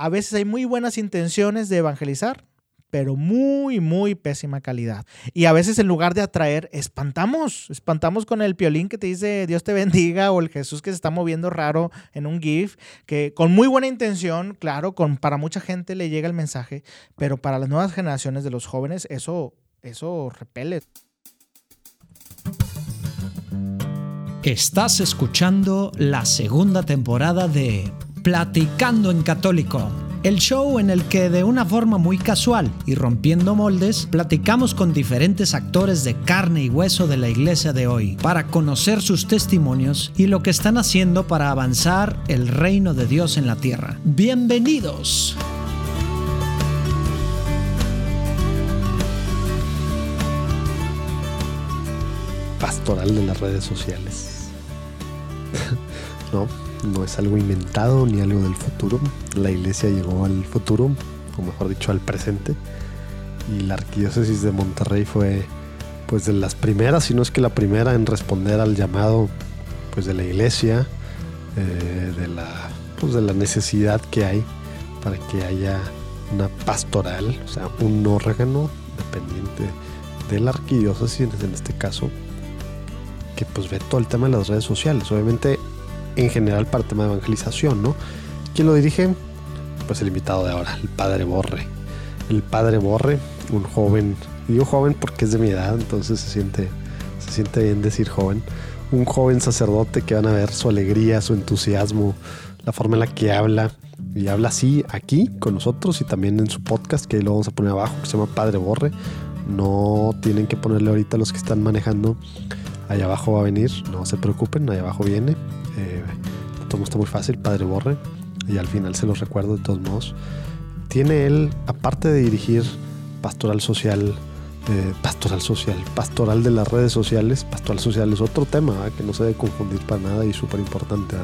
A veces hay muy buenas intenciones de evangelizar, pero muy, muy pésima calidad. Y a veces en lugar de atraer, espantamos, espantamos con el piolín que te dice Dios te bendiga o el Jesús que se está moviendo raro en un GIF, que con muy buena intención, claro, con, para mucha gente le llega el mensaje, pero para las nuevas generaciones de los jóvenes eso, eso repele. Estás escuchando la segunda temporada de Platicando en Católico el show en el que de una forma muy casual y rompiendo moldes, platicamos con diferentes actores de carne y hueso de la iglesia de hoy para conocer sus testimonios y lo que están haciendo para avanzar el reino de Dios en la tierra. Bienvenidos. Pastoral de las redes sociales. ¿No? No es algo inventado ni algo del futuro. La iglesia llegó al futuro, o mejor dicho, al presente. Y la arquidiócesis de Monterrey fue pues de las primeras, si no es que la primera en responder al llamado pues de la iglesia, eh, de, la, pues, de la necesidad que hay para que haya una pastoral, o sea, un órgano dependiente de la arquidiócesis en este caso, que pues ve todo el tema de las redes sociales. Obviamente en general para el tema de evangelización, ¿no? ¿Quién lo dirige? Pues el invitado de ahora, el padre Borre. El padre Borre, un joven, digo joven porque es de mi edad, entonces se siente, se siente bien decir joven. Un joven sacerdote que van a ver su alegría, su entusiasmo, la forma en la que habla. Y habla así aquí con nosotros y también en su podcast que lo vamos a poner abajo, que se llama Padre Borre. No tienen que ponerle ahorita los que están manejando. Allá abajo va a venir, no se preocupen, allá abajo viene. Eh, todo está muy fácil, Padre Borre, y al final se los recuerdo de todos modos. Tiene él, aparte de dirigir pastoral social, eh, pastoral social, pastoral de las redes sociales, pastoral social es otro tema que no se debe confundir para nada y súper importante.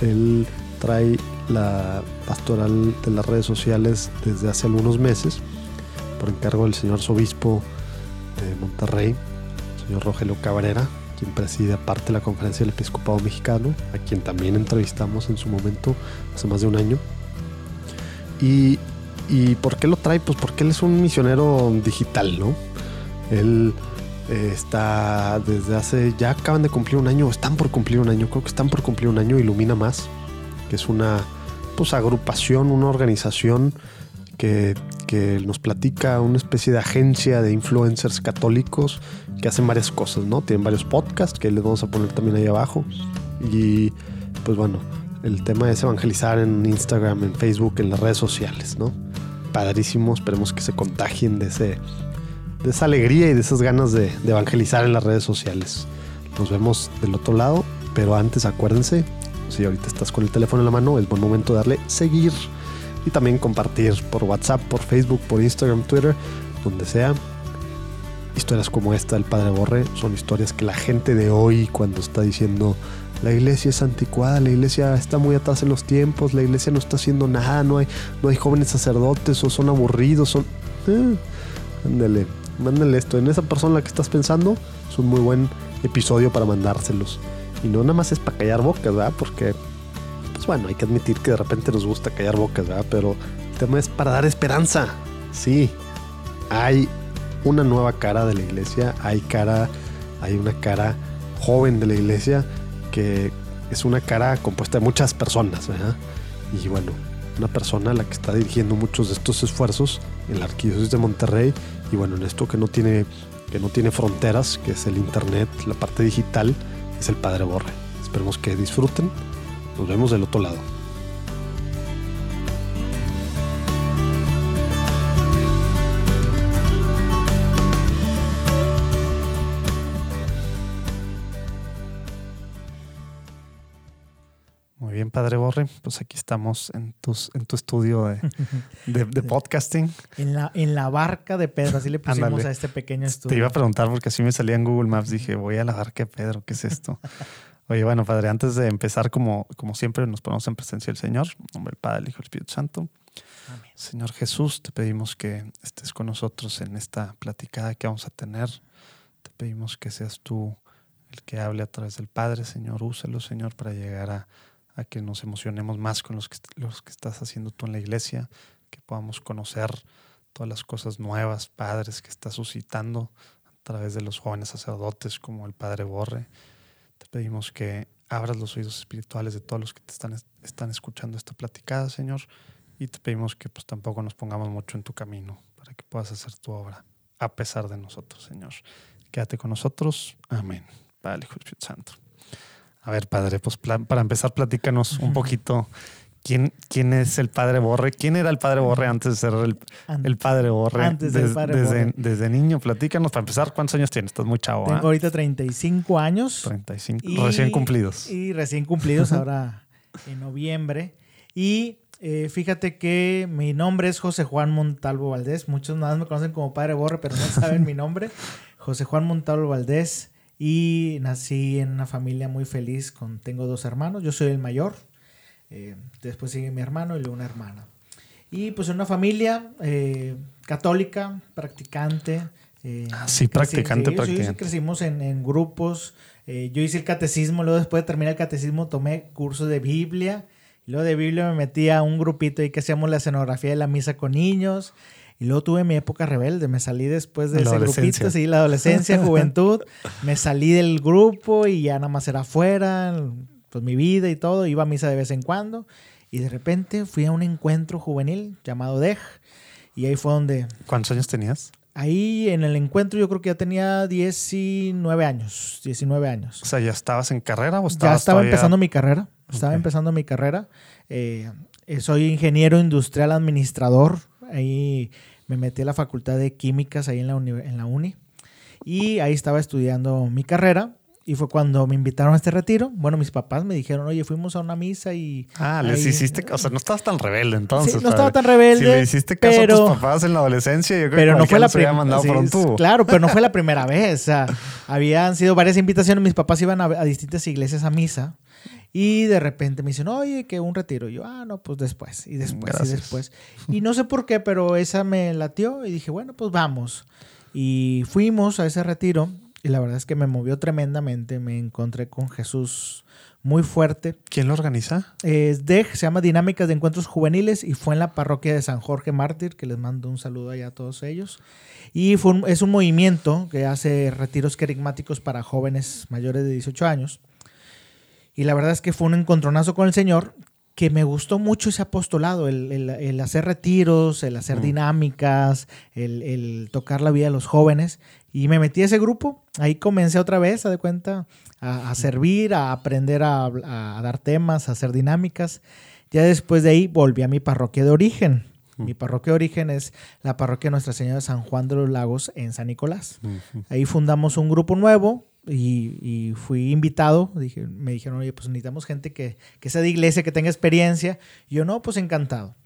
Él trae la pastoral de las redes sociales desde hace algunos meses por encargo del señor obispo de Monterrey, señor Rogelio Cabrera, quien preside aparte la conferencia del episcopado mexicano, a quien también entrevistamos en su momento hace más de un año. Y, y ¿por qué lo trae? Pues porque él es un misionero digital, ¿no? Él eh, está desde hace, ya acaban de cumplir un año, están por cumplir un año, creo que están por cumplir un año, Ilumina Más, que es una pues, agrupación, una organización que, nos platica una especie de agencia de influencers católicos que hacen varias cosas, ¿no? Tienen varios podcasts que les vamos a poner también ahí abajo. Y pues bueno, el tema es evangelizar en Instagram, en Facebook, en las redes sociales, ¿no? Padrísimo, esperemos que se contagien de, ese, de esa alegría y de esas ganas de, de evangelizar en las redes sociales. Nos vemos del otro lado, pero antes acuérdense, si ahorita estás con el teléfono en la mano, es buen momento de darle seguir y también compartir por WhatsApp, por Facebook, por Instagram, Twitter, donde sea. Historias como esta del Padre Borre son historias que la gente de hoy, cuando está diciendo la iglesia es anticuada, la iglesia está muy atrás en los tiempos, la iglesia no está haciendo nada, no hay, no hay jóvenes sacerdotes o son aburridos, son... Eh, ándale, mándale esto. En esa persona la que estás pensando es un muy buen episodio para mandárselos. Y no nada más es para callar bocas, ¿verdad? Porque pues bueno, hay que admitir que de repente nos gusta callar bocas, ¿verdad? Pero el tema es para dar esperanza. Sí, hay una nueva cara de la iglesia, hay cara, hay una cara joven de la iglesia que es una cara compuesta de muchas personas, ¿verdad? Y bueno, una persona a la que está dirigiendo muchos de estos esfuerzos en la arquidiócesis de Monterrey y bueno, en esto que no tiene que no tiene fronteras, que es el internet, la parte digital, es el Padre Borre. Esperemos que disfruten nos vemos del otro lado. Muy bien, Padre Borre. Pues aquí estamos en, tus, en tu estudio de, de, podcasting. En la, en la barca de Pedro, así le pusimos a este pequeño estudio. Te iba a preguntar porque así me salía en Google Maps. Dije, voy a la barca de Pedro, ¿qué es esto? Oye, bueno, Padre, antes de empezar, como, como siempre, nos ponemos en presencia del Señor, en nombre del Padre, el Hijo y el Espíritu Santo. Señor Jesús, te pedimos que estés con nosotros en esta platicada que vamos a tener. Te pedimos que seas tú el que hable a través del Padre, Señor. Úsalo, Señor, para llegar a, a que nos emocionemos más con los que, los que estás haciendo tú en la iglesia, que podamos conocer todas las cosas nuevas, padres, que estás suscitando a través de los jóvenes sacerdotes como el Padre Borre. Te pedimos que abras los oídos espirituales de todos los que te están, están escuchando esta platicada, Señor, y te pedimos que pues tampoco nos pongamos mucho en tu camino para que puedas hacer tu obra a pesar de nosotros, Señor. Quédate con nosotros. Amén. Padre, Hijo Espíritu Santo. A ver, Padre, pues para empezar, platícanos un poquito ¿Quién, ¿Quién es el padre Borre? ¿Quién era el padre Borre antes de ser el, el padre Borre? Antes del padre desde, Borre. Desde niño, platícanos. Para empezar, ¿cuántos años tienes? Estás muy chavo. Tengo ¿ah? ahorita 35 años. 35. Y- Recién cumplidos. Y recién cumplidos ahora en noviembre. Y eh, fíjate que mi nombre es José Juan Montalvo Valdés. Muchos nada más me conocen como Padre Borre, pero no saben mi nombre. José Juan Montalvo Valdés. Y nací en una familia muy feliz. Con, tengo dos hermanos. Yo soy el mayor. Eh, después sigue mi hermano y luego una hermana. Y pues una familia eh, católica, practicante. eh, Ah, sí, practicante, sí, practicante. crecimos en, en grupos. Eh, yo hice el catecismo, luego después de terminar el catecismo tomé cursos de Biblia. Y luego de Biblia me metí a un grupito ahí que hacíamos la escenografía de la misa con niños. Y luego tuve mi época rebelde, me salí después de La ese grupito, sí, la adolescencia, juventud. Me salí del grupo y ya nada más era afuera, pues mi vida y todo. Iba a misa de vez en cuando. Y de repente fui a un encuentro juvenil llamado DEJ. Y ahí fue donde ¿Cuántos años tenías? Ahí en el encuentro yo creo que ya tenía 19 años, 19 años. O sea, ¿ya estabas en carrera o Ya estabas estaba todavía- empezando mi carrera, estaba empezando mi carrera. Eh, eh, soy ingeniero industrial administrador, ahí me metí a la facultad de químicas ahí en la, uni- en la uni y ahí estaba estudiando mi carrera y fue cuando me invitaron a este retiro. Bueno, mis papás me dijeron, oye, fuimos a una misa y... Ah, les ahí- hiciste, o sea, no estabas tan rebelde entonces. Sí, no padre. estaba tan rebelde, Si le hiciste caso pero- a tus papás en la adolescencia, yo creo pero que no fue la primera primera mandado por un tubo. Claro, pero no fue la primera vez. O sea, habían sido varias invitaciones. Mis papás iban a, a distintas iglesias a misa. Y de repente me dicen, oye, que un retiro. Y yo, ah, no, pues después. Y después, Gracias. y después. Y no sé por qué, pero esa me latió. Y dije, bueno, pues vamos. Y fuimos a ese retiro. Y la verdad es que me movió tremendamente. Me encontré con Jesús muy fuerte. ¿Quién lo organiza? Es DEJ, se llama Dinámicas de Encuentros Juveniles y fue en la parroquia de San Jorge Mártir, que les mando un saludo allá a todos ellos. Y fue un- es un movimiento que hace retiros querigmáticos para jóvenes mayores de 18 años. Y la verdad es que fue un encontronazo con el Señor que me gustó mucho ese apostolado, el, el- el hacer retiros, el hacer Mm. dinámicas, el, el tocar la vida de los jóvenes. Y me metí a ese grupo. Ahí comencé otra vez, a de cuenta, a, a servir, a aprender a, a dar temas, a hacer dinámicas. Ya después de ahí volví a mi parroquia de origen. Mi parroquia de origen es la parroquia Nuestra Señora de San Juan de los Lagos en San Nicolás. Ahí fundamos un grupo nuevo y, y fui invitado. Dije, me dijeron, oye, pues necesitamos gente que, que sea de iglesia, que tenga experiencia. Y yo, no, pues encantado.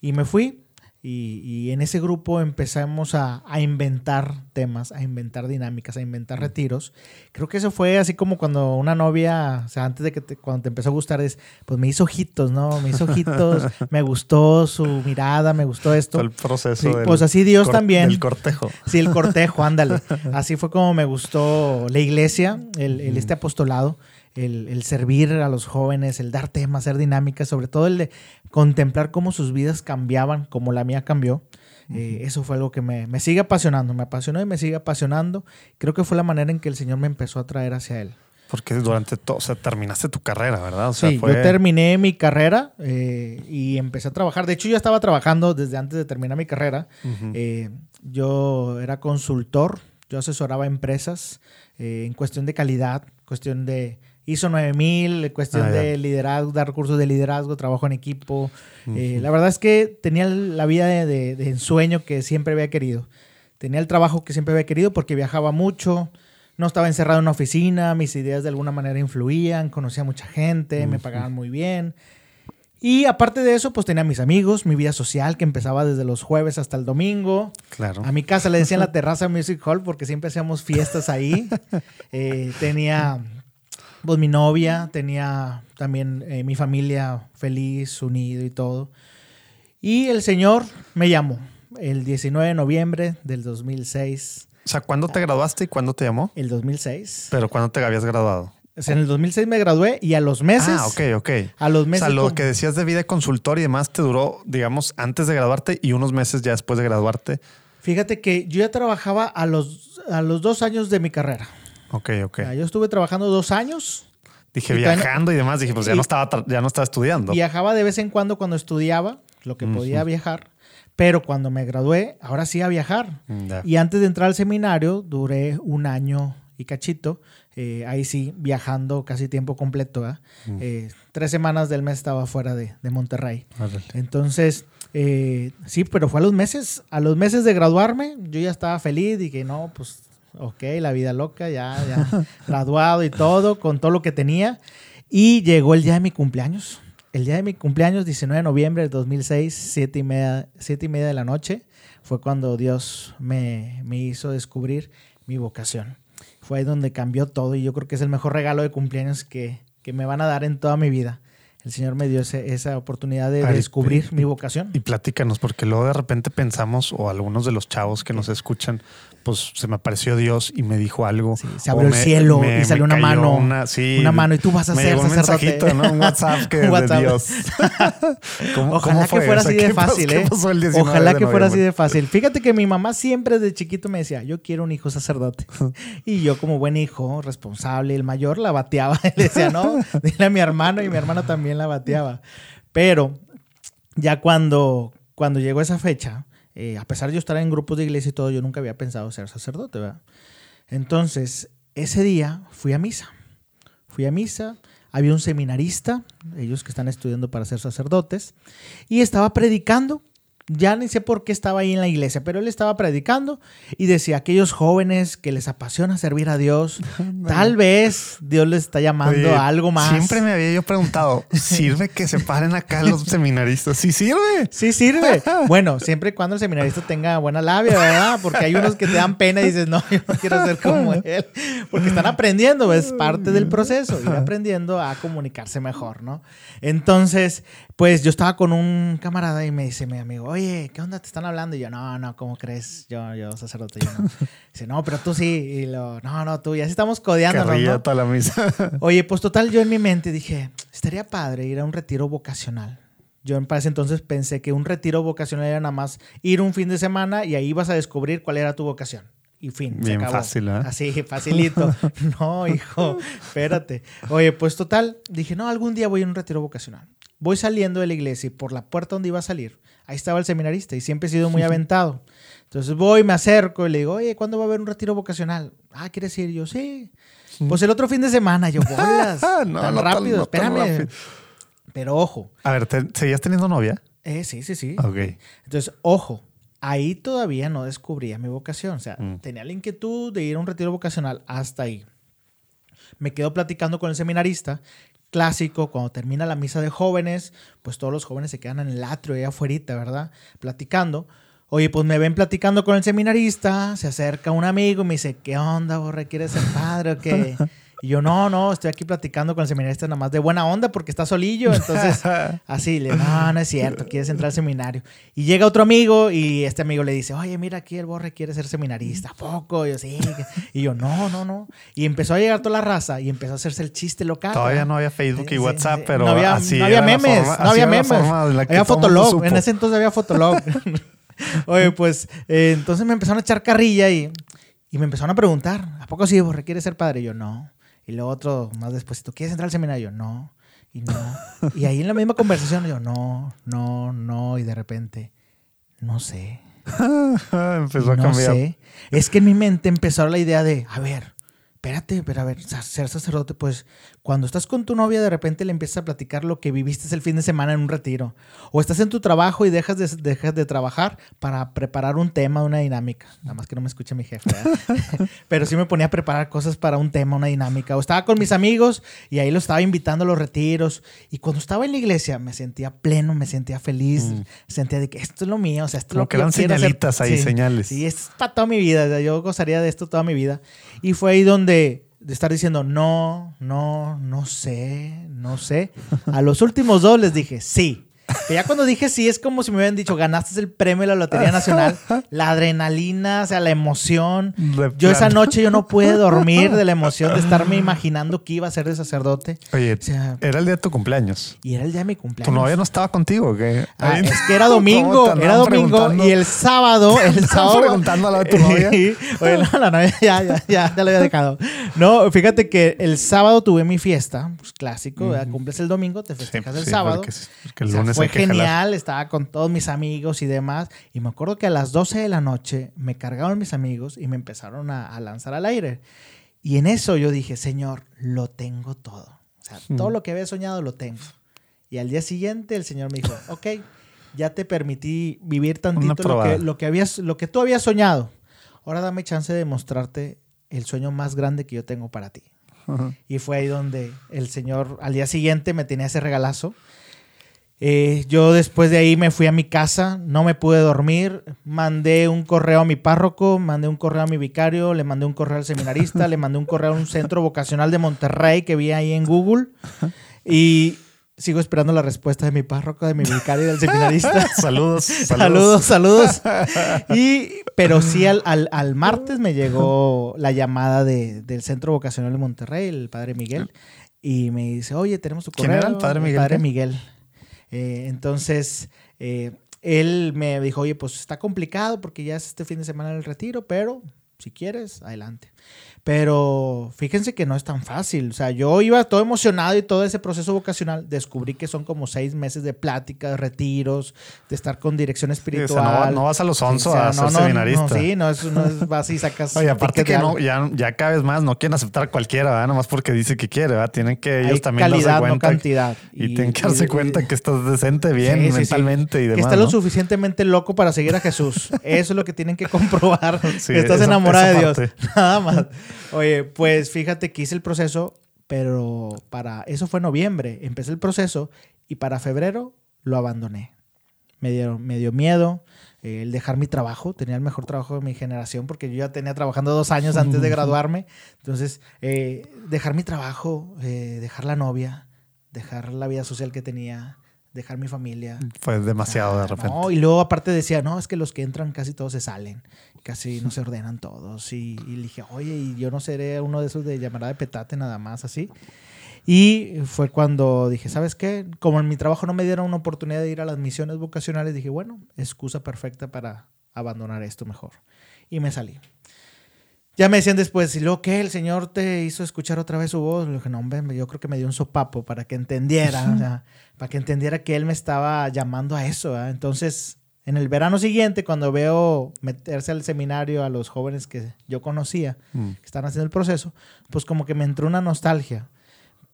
Y me fui y, y en ese grupo empezamos a, a inventar temas, a inventar dinámicas, a inventar retiros. Creo que eso fue así como cuando una novia, o sea, antes de que te, cuando te empezó a gustar, es, pues me hizo ojitos, ¿no? Me hizo ojitos, me gustó su mirada, me gustó esto. El proceso Sí, del, pues así Dios también. del cortejo. Sí, el cortejo, ándale. Así fue como me gustó la iglesia, el, el este apostolado, el, el servir a los jóvenes, el dar temas, hacer dinámicas, sobre todo el de contemplar cómo sus vidas cambiaban, como la mía cambió. Eh, eso fue algo que me, me sigue apasionando, me apasionó y me sigue apasionando. Creo que fue la manera en que el Señor me empezó a traer hacia Él. Porque durante todo, o sea, terminaste tu carrera, ¿verdad? O sea, sí, fue... yo terminé mi carrera eh, y empecé a trabajar. De hecho, yo estaba trabajando desde antes de terminar mi carrera. Eh, yo era consultor, yo asesoraba empresas en cuestión de calidad, cuestión de ISO 9000, cuestión Ah, de liderazgo, dar cursos de liderazgo, trabajo en equipo. Eh, la verdad es que tenía la vida de, de- de ensueño que siempre había querido. Tenía el trabajo que siempre había querido porque viajaba mucho, no estaba encerrado en una oficina, mis ideas de alguna manera influían, conocía a mucha gente, me Ujú. pagaban muy bien. Y aparte de eso, pues tenía mis amigos, mi vida social que empezaba desde los jueves hasta el domingo. Claro. A mi casa le decían la terraza Music Hall porque siempre hacíamos fiestas ahí. Eh, tenía pues mi novia, tenía también eh, mi familia feliz, unido y todo. Y el Señor me llamó el 19 de noviembre del 2006. O sea, ¿cuándo te graduaste y cuándo te llamó? El 2006. Pero ¿cuándo te habías graduado? O sea, en el 2006 me gradué y a los meses. Ah, ok, ok. A los O meses. sea, lo como- que decías de vida de consultor y demás te duró, digamos, antes de graduarte y unos meses ya después de graduarte. Fíjate que yo ya trabajaba a los, a los dos años de mi carrera. Ok, ok. O sea, yo estuve trabajando dos años. Dije y viajando y demás. Dije, pues ya y- no estaba, ya no estaba estudiando. Viajaba de vez en cuando cuando estudiaba, lo que podía viajar. Pero cuando me gradué, ahora sí a viajar. Ya. Y antes de entrar al seminario, duré un año y cachito. eh, ahí sí, viajando casi tiempo completo. Eh, tres semanas del mes estaba fuera de, de Monterrey. Órale. Entonces, eh, sí, pero fue a los meses. A los meses de graduarme, yo ya estaba feliz. Dije, no, pues, ok, la vida loca, ya, ya graduado y todo, con todo lo que tenía. Y llegó el día de mi cumpleaños. El día de mi cumpleaños, 19 de noviembre del 2006, 7 y media, siete y media de la noche, fue cuando Dios me, me hizo descubrir mi vocación. Fue ahí donde cambió todo y yo creo que es el mejor regalo de cumpleaños que, que me van a dar en toda mi vida. El Señor me dio ese- esa oportunidad de descubrir y- mi vocación. Y platícanos, porque luego de repente pensamos, o algunos de los chavos que nos escuchan, pues se me apareció Dios y me dijo algo. Sí, se o abrió el me- cielo me- y salió una mano, Una, sí, una mano y tú vas a me ser llegó un sacerdote. ¿no? Un WhatsApp que Un WhatsApp. de Dios. ¿Cómo- Ojalá cómo fue? que fuera O sea, así de ¿qué pasó- fácil, ¿eh? pasó el 19 Ojalá que fuera así de fácil. Fíjate que mi mamá siempre de chiquito me decía, yo quiero un hijo sacerdote. y yo como buen hijo, responsable, el mayor, la bateaba. Le decía, no, dile a mi hermano y mi hermano también la bateaba. Pero ya cuando, cuando llegó esa fecha, eh, a pesar de estar en grupos de iglesia y todo, yo nunca había pensado ser sacerdote, ¿verdad? Entonces, ese día fui a misa. Fui a misa, había un seminarista, ellos que están estudiando para ser sacerdotes, y estaba predicando. Ya ni sé por qué estaba ahí en la iglesia, pero él estaba predicando y decía, aquellos jóvenes que les apasiona servir a Dios, tal vez Dios les está llamando Oye, a algo más. Siempre me había yo preguntado, ¿sirve que se paren acá los seminaristas? Sí sirve. Sí sirve. Bueno, siempre y cuando el seminarista tenga buena labia, ¿verdad? Porque hay unos que te dan pena y dices, no, yo no quiero ser como él. Porque están aprendiendo, es parte del proceso, ir aprendiendo a comunicarse mejor, ¿no? Entonces, pues yo estaba con un camarada y me dice mi amigo, oye, ¿qué onda te están hablando? Y yo, no, no, ¿cómo crees? Yo, yo, sacerdote, yo no. Dice, no, pero tú sí. Y lo, no, no, tú, y así estamos codeándonos, ¿no? toda la misa. Oye, pues total, yo en mi mente dije, estaría padre ir a un retiro vocacional. Yo en ese entonces pensé que un retiro vocacional era nada más ir un fin de semana y ahí ibas a descubrir cuál era tu vocación. Y fin, se Bien acabó. fácil, ¿eh? Así, facilito. no, hijo, espérate. Oye, pues total, dije, no, algún día voy a un retiro vocacional. Voy saliendo de la iglesia y por la puerta donde iba a salir, ahí estaba el seminarista y siempre he sido muy aventado. Entonces voy, me acerco y le digo, oye, ¿cuándo va a haber un retiro vocacional? Ah, ¿quieres ir? Yo, sí. Pues el otro fin de semana, yo, bolas. No, tan no tan- rápido, no tan espérame. rápido. Pero ojo, A ver, ¿te- ¿seguías teniendo novia? eh, sí, sí, sí. Ok. Entonces, ojo, ahí todavía no descubría mi vocación. O sea, Mm. tenía la inquietud de ir a un retiro vocacional hasta ahí. Me quedo platicando con el seminarista. Clásico, cuando termina la misa de jóvenes, pues todos los jóvenes se quedan en el atrio ahí afuera, ¿verdad? Platicando. Oye, pues me ven platicando con el seminarista, se acerca un amigo y me dice, ¿qué onda, Borre? ¿Quieres ser padre o qué? Y yo, no, no, estoy aquí platicando con el seminarista nada más de buena onda porque está solillo. Entonces, así, le no, no es cierto, quieres entrar al seminario. Y llega otro amigo y este amigo le dice, oye, mira aquí el Borre quiere ser seminarista, ¿a poco? Y yo, sí. Y yo, no, no, no. Y empezó a llegar toda la raza y empezó a hacerse el chiste local. Todavía no había Facebook y Sí, WhatsApp, sí. pero no había, así no había memes, forma- no había memes. había Fotolog, en ese entonces había Fotolog. Oye, pues eh, entonces me empezaron a echar carrilla y, y me empezaron a preguntar, ¿a poco sí, Borre, quieres ser padre? Y yo, no. Y luego otro más después, ¿tú quieres entrar al seminario? Yo, no. Y no. Y ahí en la misma conversación yo, no, no, no. Y de repente, no sé. Empezó a no cambiar. sé. Es que en mi mente empezó la idea de, a ver, espérate, pero a ver, ser sacerdote, pues cuando estás con tu novia de repente le empiezas a platicar lo que viviste el fin de semana en un retiro. O estás en tu trabajo y dejas de, dejas de trabajar para preparar un tema, una dinámica. Nada más que no me escuche mi jefe. pero sí me ponía a preparar cosas para un tema, una dinámica. O estaba con mis amigos y ahí los estaba invitando a los retiros. Y cuando estaba en la iglesia me sentía pleno, me sentía feliz. Sentía de que esto es lo mío, o sea, esto es lo que yo eran quiero hacer. señalitas ahí, Sí. señales. Sí, esto es para toda mi vida. Yo gozaría de esto toda mi vida. Y fue ahí donde de estar diciendo, no, no, no sé, no sé. A los últimos dos les dije, sí. Pero ya cuando dije sí, es como si me hubieran dicho, ganaste el premio de la Lotería Nacional. La adrenalina, o sea, la emoción. De Yo esa noche yo no pude dormir de la emoción de estarme imaginando que iba a ser de sacerdote. Oye, O sea, era el día de tu cumpleaños. y era el día de mi ¿Tu cumpleaños. novia no estaba contigo? ¿qué? Ah, es que era ¿Cómo domingo, era domingo y el sábado, el sábado preguntando a la de tu novia? Sí. Oye, no, la novia ya, ya, ya, ya lo había dejado. No, fíjate que el sábado tuve mi fiesta, pues clásico, ¿verdad? cumples el domingo, te Sí, festejas pues el sí, sábado. porque porque el lunes fue jalar. genial, estaba con todos mis amigos y demás. Y me acuerdo que a las 12 de la noche me cargaron mis amigos y me empezaron a, a lanzar al aire. Y en eso yo dije, Señor, lo tengo todo. O sea, todo lo que había soñado lo tengo. Y al día siguiente el Señor me dijo, ok, ya te permití vivir tantito lo que, lo, que habías, lo que tú habías soñado. Ahora dame chance de mostrarte el sueño más grande que yo tengo para ti. Y fue ahí donde el señor al día siguiente me tenía ese regalazo. Eh, yo después de ahí me fui a mi casa, no me pude dormir, mandé un correo a mi párroco, mandé un correo a mi vicario, le mandé un correo al seminarista, le mandé un correo a un centro vocacional de Monterrey que vi ahí en Google y sigo esperando la respuesta de mi párroco, de mi vicario y del seminarista. Saludos, Saludos, saludos. Y, pero sí, al, al- al martes me llegó la llamada de- del Centro Vocacional de Monterrey, el padre Miguel, y me dice, oye, tenemos tu ¿Quién correo. era el padre Miguel padre qué? Miguel. Eh, entonces, eh, él me dijo, oye, pues está complicado porque ya es este fin de semana el retiro, pero si quieres, adelante. Pero fíjense que no es tan fácil. O sea, yo iba todo emocionado y todo ese proceso vocacional. Descubrí que son como seis meses de pláticas, retiros, de estar con dirección Sí, o espiritual. sea, no, no vas a los Sí, 11 o sea, a ser no, no, seminarista. no, sí, no es, no es vas y sacas. Oye, aparte que no, ya, ya cada vez más no quieren aceptar a cualquiera, ¿verdad? Nomás porque dice que quiere, ¿verdad? Tienen que ellos Hay también calidad, darse no cantidad. y, tienen que darse y- cuenta que estás decente bien Sí, mentalmente y que demás. está lo ¿no? suficientemente loco para seguir a Jesús. Eso es lo que tienen que comprobar. Sí, que estás esa- enamorada esa de Dios. Nada más. Oye, pues fíjate que hice el proceso, pero para eso fue noviembre. Empecé el proceso y para febrero lo abandoné. Me dio, me dio miedo eh, el dejar mi trabajo. Tenía el mejor trabajo de mi generación porque yo ya tenía trabajando dos años antes de graduarme. Entonces, eh, dejar mi trabajo, eh, dejar la novia, dejar la vida social que tenía, dejar mi familia. Fue demasiado de Ah, repente. No, y luego aparte decía, no, es que los que entran casi todos se salen, casi no se ordenan todos. Y, y dije, oye, y yo no seré uno de esos de llamará de petate nada más así. Y fue cuando dije, ¿sabes qué? Como en mi trabajo no me dieron una oportunidad de ir a las misiones vocacionales, dije, bueno, excusa perfecta para abandonar esto mejor. Y me salí. Ya me decían después, ¿y luego qué? ¿El Señor te hizo escuchar otra vez su voz? Le dije, no, hombre, yo creo que me dio un sopapo para que entendiera, para que entendiera que Él me estaba llamando a eso. Entonces, en el verano siguiente, cuando veo meterse al seminario a los jóvenes que yo conocía, Mm. que están haciendo el proceso, pues como que me entró una nostalgia.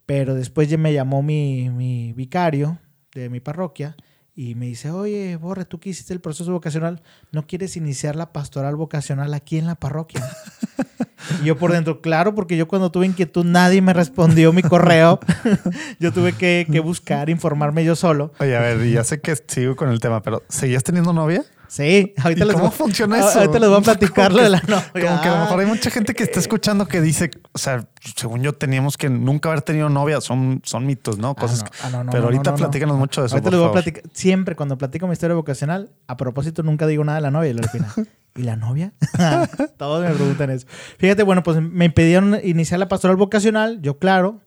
Pero después ya me llamó mi, mi vicario de mi parroquia y me dice, oye, Borre, tú que hiciste el proceso vocacional, ¿no quieres iniciar la pastoral vocacional aquí en la parroquia? y yo por dentro, claro, porque yo cuando tuve inquietud nadie me respondió mi correo. yo tuve que, buscar, informarme yo solo. Oye, a ver, ya sé que sigo con el tema, pero ¿seguías teniendo novia? Sí, ahorita ¿Y les cómo voy- funciona ah, eso? Ahorita les voy a platicar lo de la novia. Como que a lo mejor hay mucha gente que está escuchando que dice, o sea, según yo teníamos que nunca haber tenido novia, son, son mitos, ¿no? Ah, Cosas no, ah, no, no, pero no, ahorita no, no. platícanos mucho de eso, Ahorita por les voy a platicar. Siempre cuando platico mi historia vocacional, a propósito nunca digo nada de la novia. Al final, ¿y la novia? Todos me preguntan eso. Fíjate, bueno, pues me impidieron iniciar la pastoral vocacional. Yo, claro,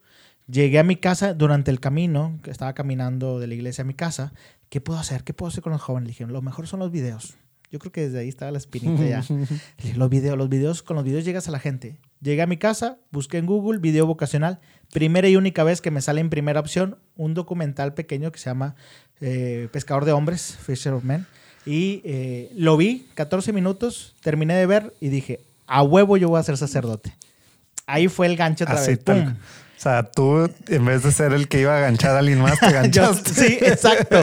llegué a mi casa durante el camino, que estaba caminando de la iglesia a mi casa. ¿Qué puedo hacer? ¿Qué puedo hacer con los jóvenes? Le dijeron, lo mejor son los videos. Yo creo que desde ahí estaba la espinita ya. Los videos, los videos, con los videos llegas a la gente. Llegué a mi casa, busqué en Google video vocacional. Primera y única vez que me sale en primera opción un documental pequeño que se llama eh, Pescador de Hombres, Fisher of Men. Y eh, lo vi, 14 minutos, terminé de ver y dije, a huevo yo voy a ser sacerdote. Ahí fue el gancho otra Así vez. O sea, tú, en vez de ser el que iba a ganchar a alguien más, te Yo- ganchaste. sí, exacto.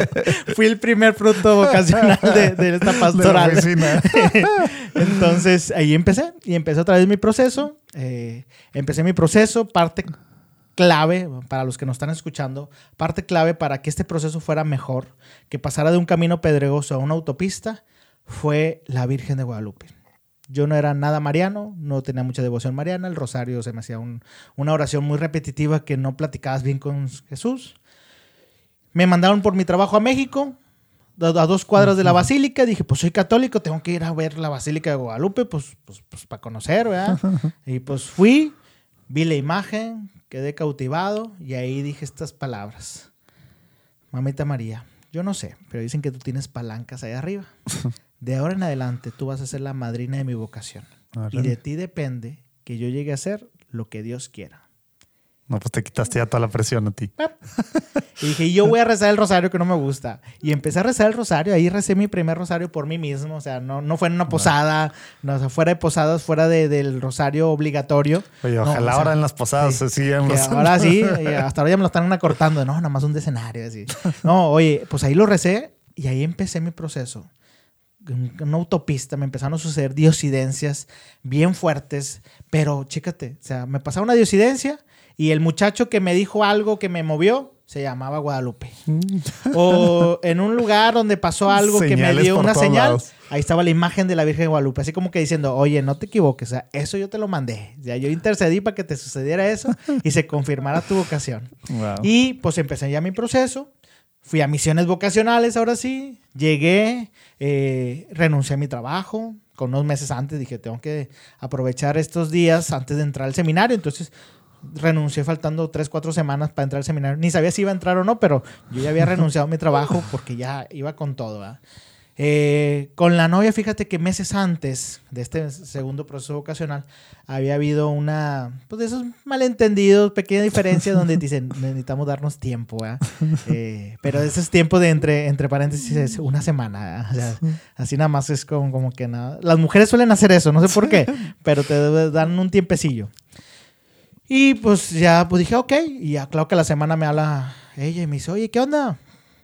Fui el primer fruto vocacional de, de esta de la pastoral. Entonces ahí empecé y empecé otra vez mi proceso. Eh, empecé mi proceso, parte clave para los que nos están escuchando, parte clave para que este proceso fuera mejor, que pasara de un camino pedregoso a una autopista, fue la Virgen de Guadalupe. Yo no era nada mariano, no tenía mucha devoción mariana, el rosario se me hacía un- una oración muy repetitiva que no platicabas bien con Jesús. Me mandaron por mi trabajo a México, a a dos cuadras de la basílica. Dije, pues soy católico, tengo que ir a ver la basílica de Guadalupe, pues, pues, pues para conocer, ¿verdad? y pues fui, vi la imagen, quedé cautivado y ahí dije estas palabras. Mamita María, yo no sé, pero dicen que tú tienes palancas ahí arriba. De ahora en adelante tú vas a ser la madrina de mi vocación. Y de ti depende que yo llegue a ser lo que Dios quiera. No, pues te quitaste ya toda la presión a ti. Y dije, yo voy a rezar el rosario que no me gusta. Y empecé a rezar el rosario. Ahí recé mi primer rosario por mí mismo. O sea, no, no fue en una posada, no, o sea, fuera de posadas, fuera de- del rosario obligatorio. Oye, No, ojalá o sea, ahora en las posadas sí, se sigan ahora sí, hasta ahora ya me lo están acortando. No, nada más un escenario. Así. No, oye, pues ahí lo recé y ahí empecé mi proceso. En una autopista me empezaron a suceder diosidencias bien fuertes, pero chécate, o sea, me pasaba una diosidencia y el muchacho que me dijo algo que me movió se llamaba Guadalupe. O en un lugar donde pasó algo que me Señales dio una señal, lados. ahí estaba la imagen de la Virgen de Guadalupe, así como que diciendo, oye, no te equivoques, o sea, eso yo te lo mandé. O sea, yo intercedí para que te sucediera eso y se confirmara tu vocación. Wow. Y pues empecé ya mi proceso. Fui a misiones vocacionales, ahora sí. Llegué, eh, renuncié a mi trabajo. Con unos meses antes dije, tengo que aprovechar estos días antes de entrar al seminario. Entonces renuncié faltando tres, cuatro semanas para entrar al seminario. Ni sabía si iba a entrar o no, pero yo ya había renunciado a mi trabajo porque ya iba con todo. ¿verdad? Eh, con la novia, fíjate que meses antes de este segundo proceso vocacional había habido una, pues de esos malentendidos, pequeña diferencia donde dicen necesitamos darnos tiempo. Eh, pero ese es tiempo de entre, entre paréntesis es una semana. O sea, así nada más es como, como que nada. Las mujeres suelen hacer eso, no sé por qué, pero te dan un tiempecillo. Y pues ya pues dije, ok, y ya claro que la semana me habla ella y me dice, oye, ¿qué onda?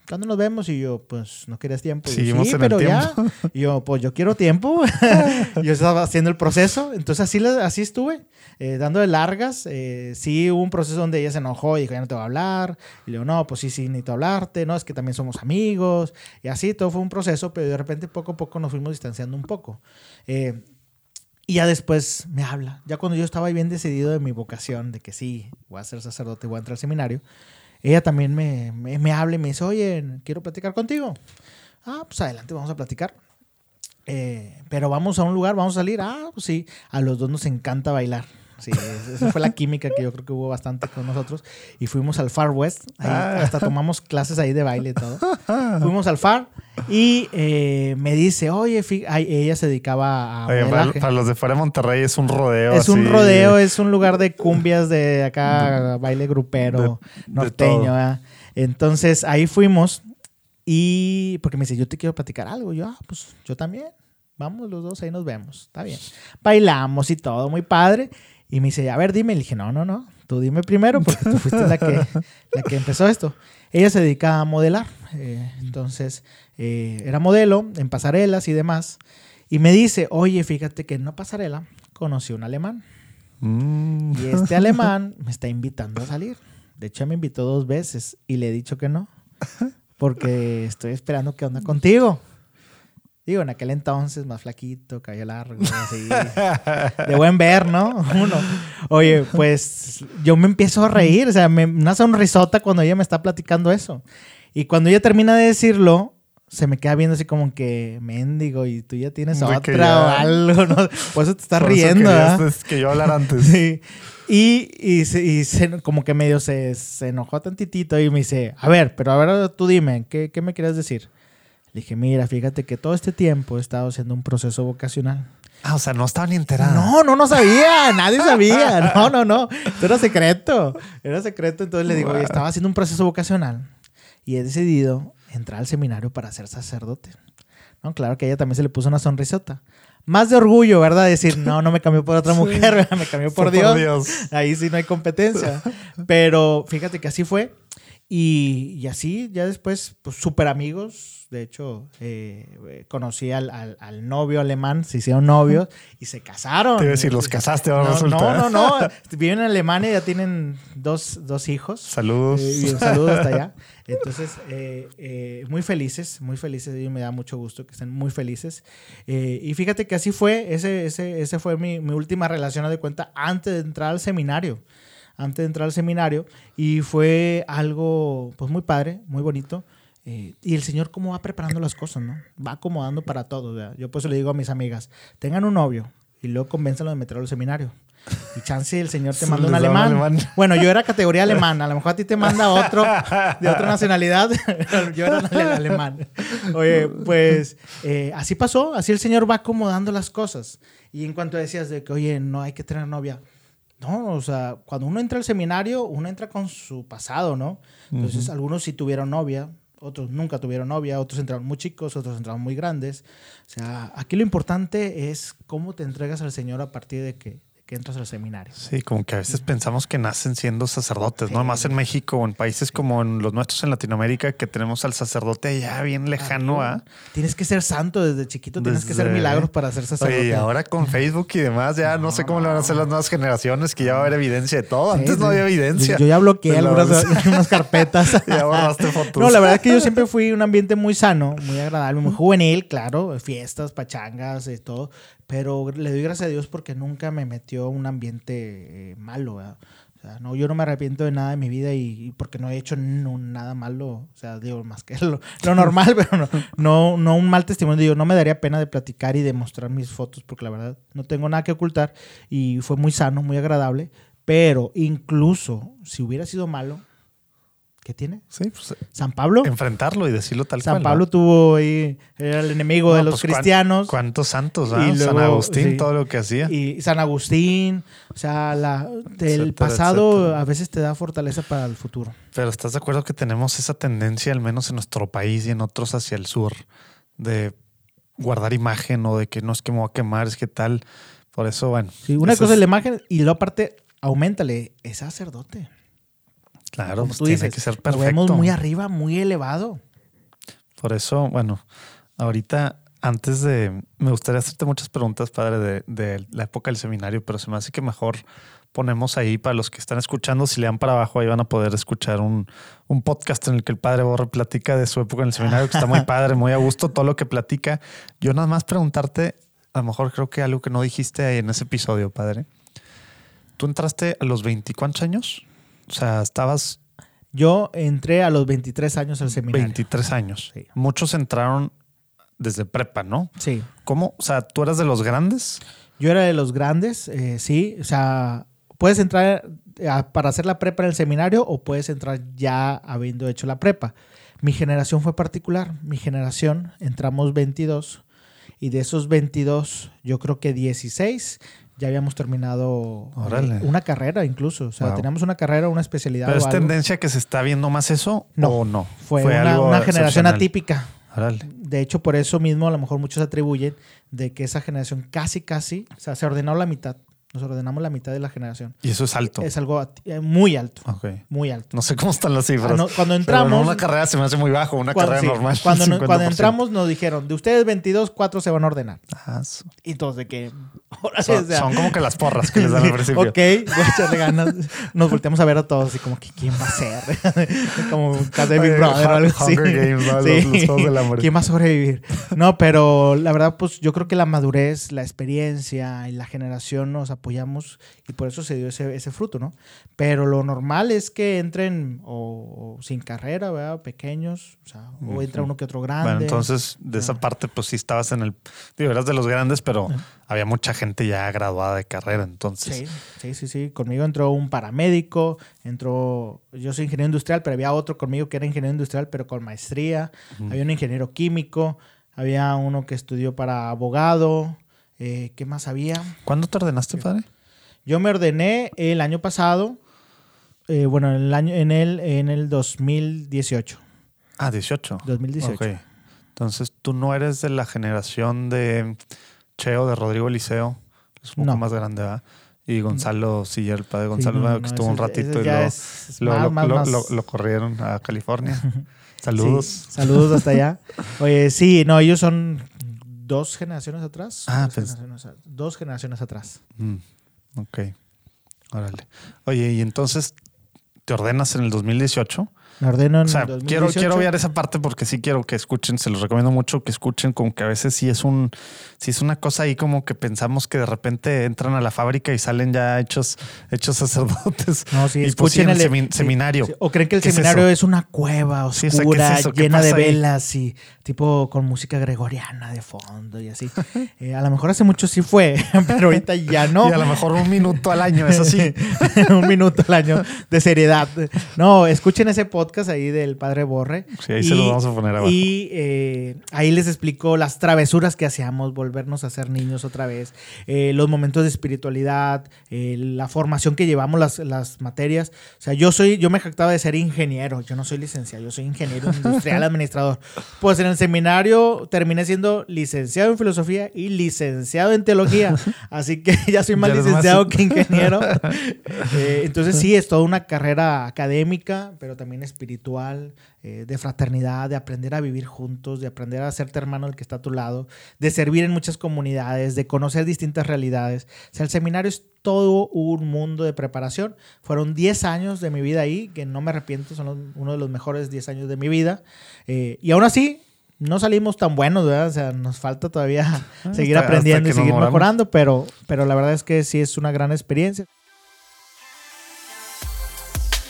¿Cuándo nos vemos? Y yo, pues, ¿no querías tiempo? Y yo, sí, pero ya. Y yo, pues, yo quiero tiempo. yo estaba haciendo el proceso. Entonces, así, así estuve, eh, dándole largas. Eh, sí, hubo un proceso donde ella se enojó y dijo, ya no te voy a hablar. Y le digo, no, pues sí, sí, necesito hablarte. No, es que también somos amigos. Y así, todo fue un proceso, pero de repente, poco a poco, nos fuimos distanciando un poco. Eh, y ya después me habla. Ya cuando yo estaba bien decidido de mi vocación, de que sí, voy a ser sacerdote, voy a entrar al seminario, ella también me, me, me habla y me dice, oye, quiero platicar contigo. Ah, pues adelante, vamos a platicar. Eh, pero vamos a un lugar, vamos a salir. Ah, pues sí, a los dos nos encanta bailar. Sí, es- esa fue la química que yo creo que hubo bastante con nosotros. Y fuimos al Far West, ahí Ah. hasta tomamos clases ahí de baile y todo. Fuimos al Far y eh, me dice, oye, ay, ella se dedicaba a Oye, para, para los de fuera de Monterrey es un rodeo. Es un así. rodeo, es un lugar de cumbias de acá, baile grupero, de- de norteño. ¿verdad? Entonces ahí fuimos y porque me dice, yo te quiero platicar algo. Yo, ah, pues yo también. Vamos los dos, ahí nos vemos. Está bien. Bailamos y todo, muy padre. Y me dice, a ver, dime. Le dije, no, no, no. Tú dime primero porque tú fuiste la que, la que empezó esto. Ella se dedica a modelar. eh, entonces, eh, era modelo en pasarelas y demás. Y me dice, oye, fíjate que en una pasarela conocí a un alemán. Mm. Y este alemán me está invitando a salir. De hecho, me invitó dos veces y le he dicho que no. Porque estoy esperando que onda contigo. Digo, en aquel entonces, más flaquito, cabello largo, así. De buen ver, ¿no? Uno. Oye, pues yo me empiezo a reír, o sea, me, una sonrisota cuando ella me está platicando eso. Y cuando ella termina de decirlo, se me queda viendo así como que mendigo y tú ya tienes De otra ya- o algo, ¿no? Por eso te estás Por eso riendo, ¿verdad? es que yo hablar antes. Sí. Y, y, se- y se- como que medio se, se enojó tantitito y me dice, a ver, pero a ver, tú dime, ¿qué, qué me quieres decir? Le dije, mira, fíjate que todo este tiempo he estado haciendo un proceso vocacional. Ah, o sea, no estaba ni enterada. No, no, no sabía, nadie sabía. No, no, no, esto era secreto, era secreto. Entonces le digo, estaba haciendo un proceso vocacional y he decidido entrar al seminario para ser sacerdote. No, claro que a ella también se le puso una sonrisota. Más de orgullo, ¿verdad? Decir, no, no me cambió por otra mujer, ¿verdad? me cambió por Fue Dios. Ahí sí no hay competencia. Pero fíjate que así fue. Y, y así, ya después, pues súper amigos. De hecho, eh, eh, conocí al, al- al novio alemán, se hicieron novios y se casaron. Te iba a decir, los casaste ahora no, resulta. no, no, no. Viven en Alemania, ya tienen dos, dos hijos. Saludos. Eh, y un saludo hasta allá. Entonces, eh, eh, muy felices, muy felices. Y me da mucho gusto que estén muy felices. Eh, y fíjate que así fue. Ese, ese, ese fue mi, mi última relación de cuenta antes de entrar al seminario. antes de entrar al seminario y fue algo pues muy padre, muy bonito. Eh, y el Señor cómo va preparando las cosas, ¿no? Va acomodando para todo. ¿verdad? Yo pues le digo a mis amigas, tengan un novio y luego convénzanlo de meterlo al seminario. Y chance el Señor te manda un alemán. alemán. Bueno, yo era categoría alemán. A lo mejor a ti te manda otro de otra nacionalidad. yo era ale- alemán. Oye, pues eh, así pasó. Así el Señor va acomodando las cosas. Y en cuanto decías de que, oye, no hay que tener novia. No, o sea, cuando uno entra al seminario, uno entra con su pasado, ¿no? Entonces, algunos sí tuvieron novia, otros nunca tuvieron novia, otros entraron muy chicos, otros entraron muy grandes. O sea, aquí lo importante es cómo te entregas al Señor a partir de que, que entras al seminario. Sí, como que a veces pensamos que nacen siendo sacerdotes, ¿no? Sí. Más en México o en países como en los nuestros en Latinoamérica, que tenemos al sacerdote allá bien lejano a. Tienes que ser santo desde chiquito, tienes que Desde- milagros para ser sacerdote. Oye, y ahora con Facebook y demás, ya no, sé cómo le van a hacer las nuevas generaciones, que ya va a haber evidencia de todo. Sí, Antes no había evidencia. Yo ya bloqueé algunas unas carpetas. Ya borraste fotos. No, la verdad es que yo siempre fui un ambiente muy sano, muy agradable, muy juvenil, claro, fiestas, pachangas, y todo. Pero le doy gracias a Dios porque nunca me metió un ambiente eh, malo. O sea, no, yo no me arrepiento de nada de mi vida y, porque no he hecho nada malo. O sea, digo, más que lo, lo normal, pero no, no, no un mal testimonio. Digo, no me daría pena de platicar y de mostrar mis fotos porque la verdad no tengo nada que ocultar y fue muy sano, muy agradable. Pero incluso si hubiera sido malo, ¿qué tiene? Sí, pues San Pablo. enfrentarlo y decirlo tal San cual. ¿no? Pablo tuvo ahí, era el enemigo de los pues, cuán- cristianos. ¿Cuántos santos? Y ah? San Agustín, sí. todo lo que hacía. Y San Agustín. O sea, la, el Etcétera, pasado etcétera. a veces te da fortaleza para el futuro. Pero ¿estás de acuerdo que tenemos esa tendencia, al menos en nuestro país y en otros hacia el sur, de guardar imagen o de que no es que me voy a quemar, es que tal? Por eso, bueno. Sí, una cosa es la imagen y luego aparte, aumentale, es sacerdote. Claro, pues tú tiene dices, que ser lo perfecto. vemos muy arriba, muy elevado. Por eso, bueno, ahorita, antes de. Me gustaría hacerte muchas preguntas, padre, de, de la época del seminario, pero se me hace que mejor ponemos ahí para los que están escuchando. Si le dan para abajo, ahí van a poder escuchar un, un podcast en el que el padre Borre platica de su época en el seminario, que está muy padre, muy a gusto, todo lo que platica. Yo nada más preguntarte, a lo mejor creo que algo que no dijiste ahí en ese episodio, padre. ¿Tú entraste a los 20 cuántos años? O sea, estabas Yo entré a los 23 años al seminario. 23 años. Sí. Muchos entraron desde prepa, ¿no? Sí. ¿Cómo? O sea, ¿tú eras de los grandes? Yo era de los grandes, eh, sí. O sea, puedes entrar a- para hacer la prepa en el seminario o puedes entrar ya habiendo hecho la prepa. Mi generación fue particular. Mi generación entramos 22 y de esos 22, yo creo que 16 ya habíamos terminado eh, Órale. una carrera incluso. O sea, Wow. teníamos una carrera, una especialidad. ¿Pero es algo. tendencia que se está viendo más eso No, o no? Fue, una, algo una generación atípica. Órale. De hecho, por eso mismo a lo mejor muchos atribuyen de que esa generación casi, casi, o sea, se ordenó la mitad. Nos ordenamos la mitad de la generación. Y eso es alto. Es algo eh, muy alto, Ok. muy alto. No sé cómo están las cifras. Ah, no, cuando Pero entramos, en una carrera se me hace muy bajo, una cuando, carrera sí, normal. cuando, no- 50%. cuando entramos nos dijeron, de ustedes 22, 4 se van a ordenar. Ah, Y todos de que, ahora sí, son, o sea, son como que las porras que les dan al sí, principio. Ok, voy a echarle ganas. Nos volteamos a ver a todos y como que quién va a ser. como casa de Big Brother o algo así. Hunger Games, ¿no? Los- los Juegos del Hambre. ¿Quién va a sobrevivir? No, pero la verdad, pues yo creo que la madurez, la experiencia y la generación nos apoyamos y por eso se dio ese, ese fruto, ¿no? Pero lo normal es que entren o, o sin carrera, ¿verdad? Pequeños, o sea, o entra uno que otro grande. Bueno, entonces de esa Ah. parte, pues sí estabas en el. Digo, eras de los grandes, pero había mucha gente ya graduada de carrera. Entonces, Sí, sí, sí, sí. Conmigo entró un paramédico, entró, yo soy ingeniero industrial, pero había otro conmigo que era ingeniero industrial, pero con maestría. Había un ingeniero químico, había uno que estudió para abogado. Eh, ¿Qué más había? ¿cuándo te ordenaste, padre? Yo me ordené el año pasado, eh, bueno, en el, año, en, el, en el 2018. Ah, 18. 2018. Ok. Entonces, tú no eres de la generación de Cheo, de Rodrigo Eliseo, es un poco No. más grande, ¿verdad? Y Gonzalo Siller, el padre Sí, Gonzalo, no, ¿verdad? no, que estuvo un ratito y ya luego, es- es luego más- lo, más- lo- más- lo- lo corrieron a California. Saludos. Sí, saludos hasta allá. Oye, sí, no, ellos son dos generaciones atrás. Ah, dos, pues- generaciones, a- dos generaciones atrás. Mm, ok. Órale. Oye, y entonces te ordenas en el 2018 Me ordeno en O sea, 2018. quiero, quiero obviar esa parte porque sí quiero que escuchen, se los recomiendo mucho que escuchen, como que a veces sí es un, sí es una cosa ahí como que pensamos que de repente entran a la fábrica y salen ya hechos, hechos sacerdotes. No, sí, y pues sí, escuchen el el semi- sí, seminario. sí. O creen que el ¿Qué es seminario eso? es, una cueva Sí, o sea, ¿qué oscura, es llena de pasa ahí? velas y tipo con música gregoriana de fondo y así. Eh, a lo mejor hace mucho sí fue, pero ahorita ya no. Y a lo mejor un minuto al año, eso sí. un minuto al año de seriedad. No, escuchen ese podcast ahí del padre Borre. Sí, ahí se lo vamos a poner abajo. Y eh, ahí les explico las travesuras que hacíamos, volvernos a ser niños otra vez, eh, los momentos de espiritualidad, eh, la formación que llevamos, las, las materias. O sea, yo soy, yo me jactaba de ser ingeniero, yo no soy licenciado, yo soy ingeniero industrial administrador. Pues en el seminario terminé siendo licenciado en filosofía y licenciado en teología. Así que ya soy más Ya eres más- licenciado que ingeniero. Eh, entonces sí, es toda una carrera académica, pero también espiritual, eh, de fraternidad, de aprender a vivir juntos, de aprender a hacerte hermano del que está a tu lado, de servir en muchas comunidades, de conocer distintas realidades. O sea, el seminario es todo un mundo de preparación. Fueron 10 años de mi vida ahí, que no me arrepiento, son los- uno de los mejores 10 años de mi vida. Eh, y aún así, no salimos tan buenos, ¿verdad? O sea, nos falta todavía seguir Ah, hasta- aprendiendo y hasta seguir moramos. mejorando, pero, pero la verdad es que sí es una gran experiencia.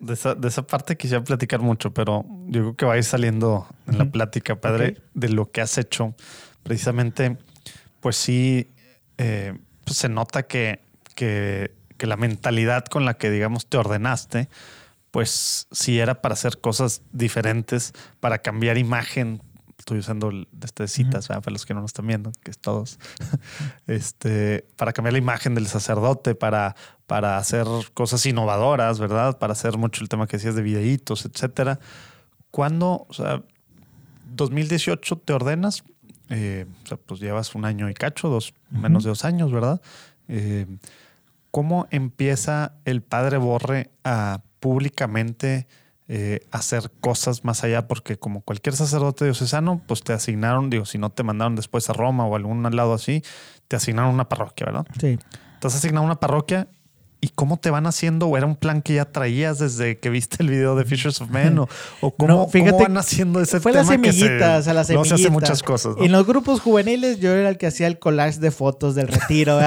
De esa, de esa parte quisiera platicar mucho, pero yo creo que va a ir saliendo en la plática, padre, Ok. de lo que has hecho. Precisamente, pues sí, eh, pues se nota que, que, que la mentalidad con la que, digamos, te ordenaste, pues sí era para hacer cosas diferentes, para cambiar imagen. Estoy usando este citas, ¿verdad? para los que no nos están viendo, que es todos. este, para cambiar la imagen del sacerdote, para, para hacer cosas innovadoras, ¿verdad? Para hacer mucho el tema que decías de videitos, etcétera. ¿Cuándo, o sea, 2018 te ordenas? Eh, o sea, pues llevas un año y cacho, dos, menos de dos años, ¿verdad? Eh, ¿Cómo empieza el padre Borre a públicamente eh, hacer cosas más allá? Porque como cualquier sacerdote diocesano, pues te asignaron, digo, si no te mandaron después a Roma o a algún lado así, te asignaron una parroquia, ¿verdad? Sí. Te has asignado una parroquia y cómo te van haciendo, o era un plan que ya traías desde que viste el video de Fishers of Men, o, o cómo, No, fíjate, cómo van haciendo ese Fue tema las que se- semillitas, a las semillitas. se hace muchas cosas, ¿no? En los grupos juveniles yo era el que hacía el collage de fotos del retiro. O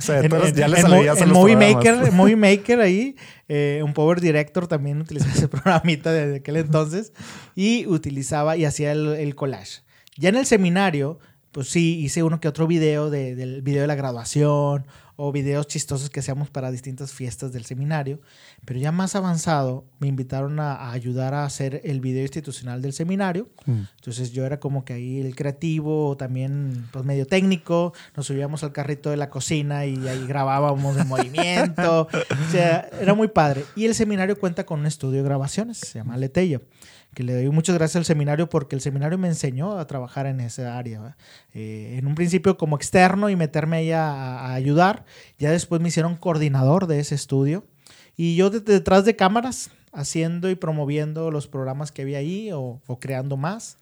sea, eres- ya le en, sabías a en los Movie programas. Maker, en Movie Maker ahí, eh, un Power Director también utilizaba ese programita de aquel entonces y utilizaba y hacía el, el collage. Ya en el seminario, pues sí, hice uno que otro video de- del video de la graduación o videos chistosos que hacíamos para distintas fiestas del seminario. Pero ya más avanzado, me invitaron a, a ayudar a hacer el video institucional del seminario. Mm. Entonces yo era como que ahí el creativo, también pues medio técnico, nos subíamos al carrito de la cocina y ahí grabábamos en movimiento. O sea, era muy padre. Y el seminario cuenta con un estudio de grabaciones, se llama Letello, que le doy muchas gracias al seminario porque el seminario me enseñó a trabajar en esa área. Eh, en un principio como externo y meterme ahí a, ayudar, ya después me hicieron coordinador de ese estudio. Y yo de- detrás de cámaras, haciendo y promoviendo los programas que había ahí o, o creando más.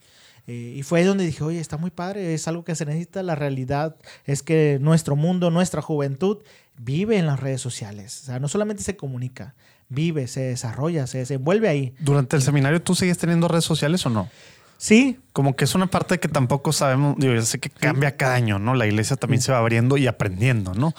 Eh, y fue ahí donde dije, oye, está muy padre, es algo que se necesita. La realidad es que nuestro mundo, nuestra juventud, vive en las redes sociales. O sea, no solamente se comunica, vive, se desarrolla, se desenvuelve ahí. Durante el seminario, ¿tú sigues teniendo redes sociales o no? Sí, Como que es una parte que tampoco sabemos, digo, yo sé que cambia cada año, ¿no? La iglesia también se va abriendo y aprendiendo, ¿no?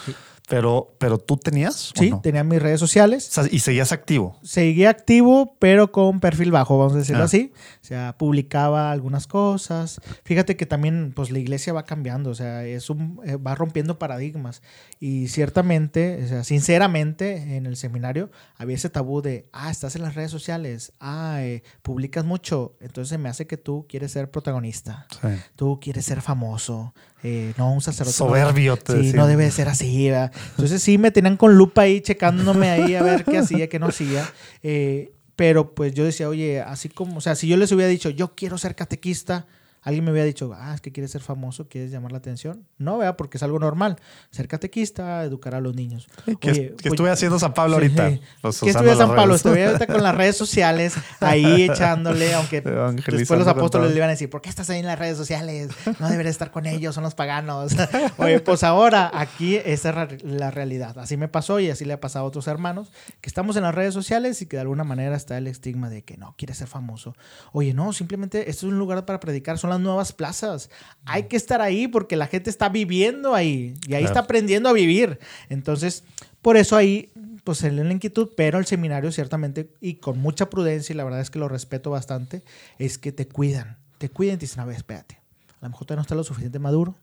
Pero, pero tú tenías. o sí, no? tenía mis redes sociales. O sea, y seguías activo. seguía activo, pero con perfil bajo, vamos a decirlo Ah. así. O sea, publicaba algunas cosas. Fíjate que también, pues la iglesia va cambiando, o sea, es un, eh, va rompiendo paradigmas. Y ciertamente, o sea, sinceramente, en el seminario había ese tabú de, ah, estás en las redes sociales, ah, eh, publicas mucho, entonces me hace que tú quieres ser protagonista Sí. tú quieres ser famoso, Eh, no, un sacerdote. Soberbio, no, te Sí, no debe de ser así. ¿verdad? Entonces sí me tenían con lupa ahí, checándome ahí a ver qué hacía, qué no hacía. Eh, pero pues yo decía, oye, así como, o sea, si yo les hubiera dicho, yo quiero ser catequista, alguien me hubiera dicho, ah, es que quieres ser famoso, quieres llamar la atención. No, vea, porque es algo normal. Ser catequista, educar a los niños. ¿Qué, Oye, pues, estuve haciendo San Pablo ahorita? sí. Pues, ¿Qué usando estuve San Pablo? Estuve ahorita con las redes sociales, ahí echándole, aunque después los apóstoles le iban a decir, ¿por qué estás ahí en las redes sociales? No deberías estar con ellos, son los paganos. Oye, pues ahora aquí esa es la realidad. Así me pasó y así le ha pasado a otros hermanos, que estamos en las redes sociales y que de alguna manera está el estigma de que no, quieres ser famoso. Oye, no, simplemente esto es un lugar para predicar, son las nuevas plazas. Hay que estar ahí porque la gente está viviendo ahí y ahí Claro. está aprendiendo a vivir. Entonces, por eso ahí pues en la inquietud, pero el seminario ciertamente y con mucha prudencia y la verdad es que lo respeto bastante, es que te cuidan, te cuidan y dicen, a ver, espérate, a lo mejor todavía no está lo suficiente maduro,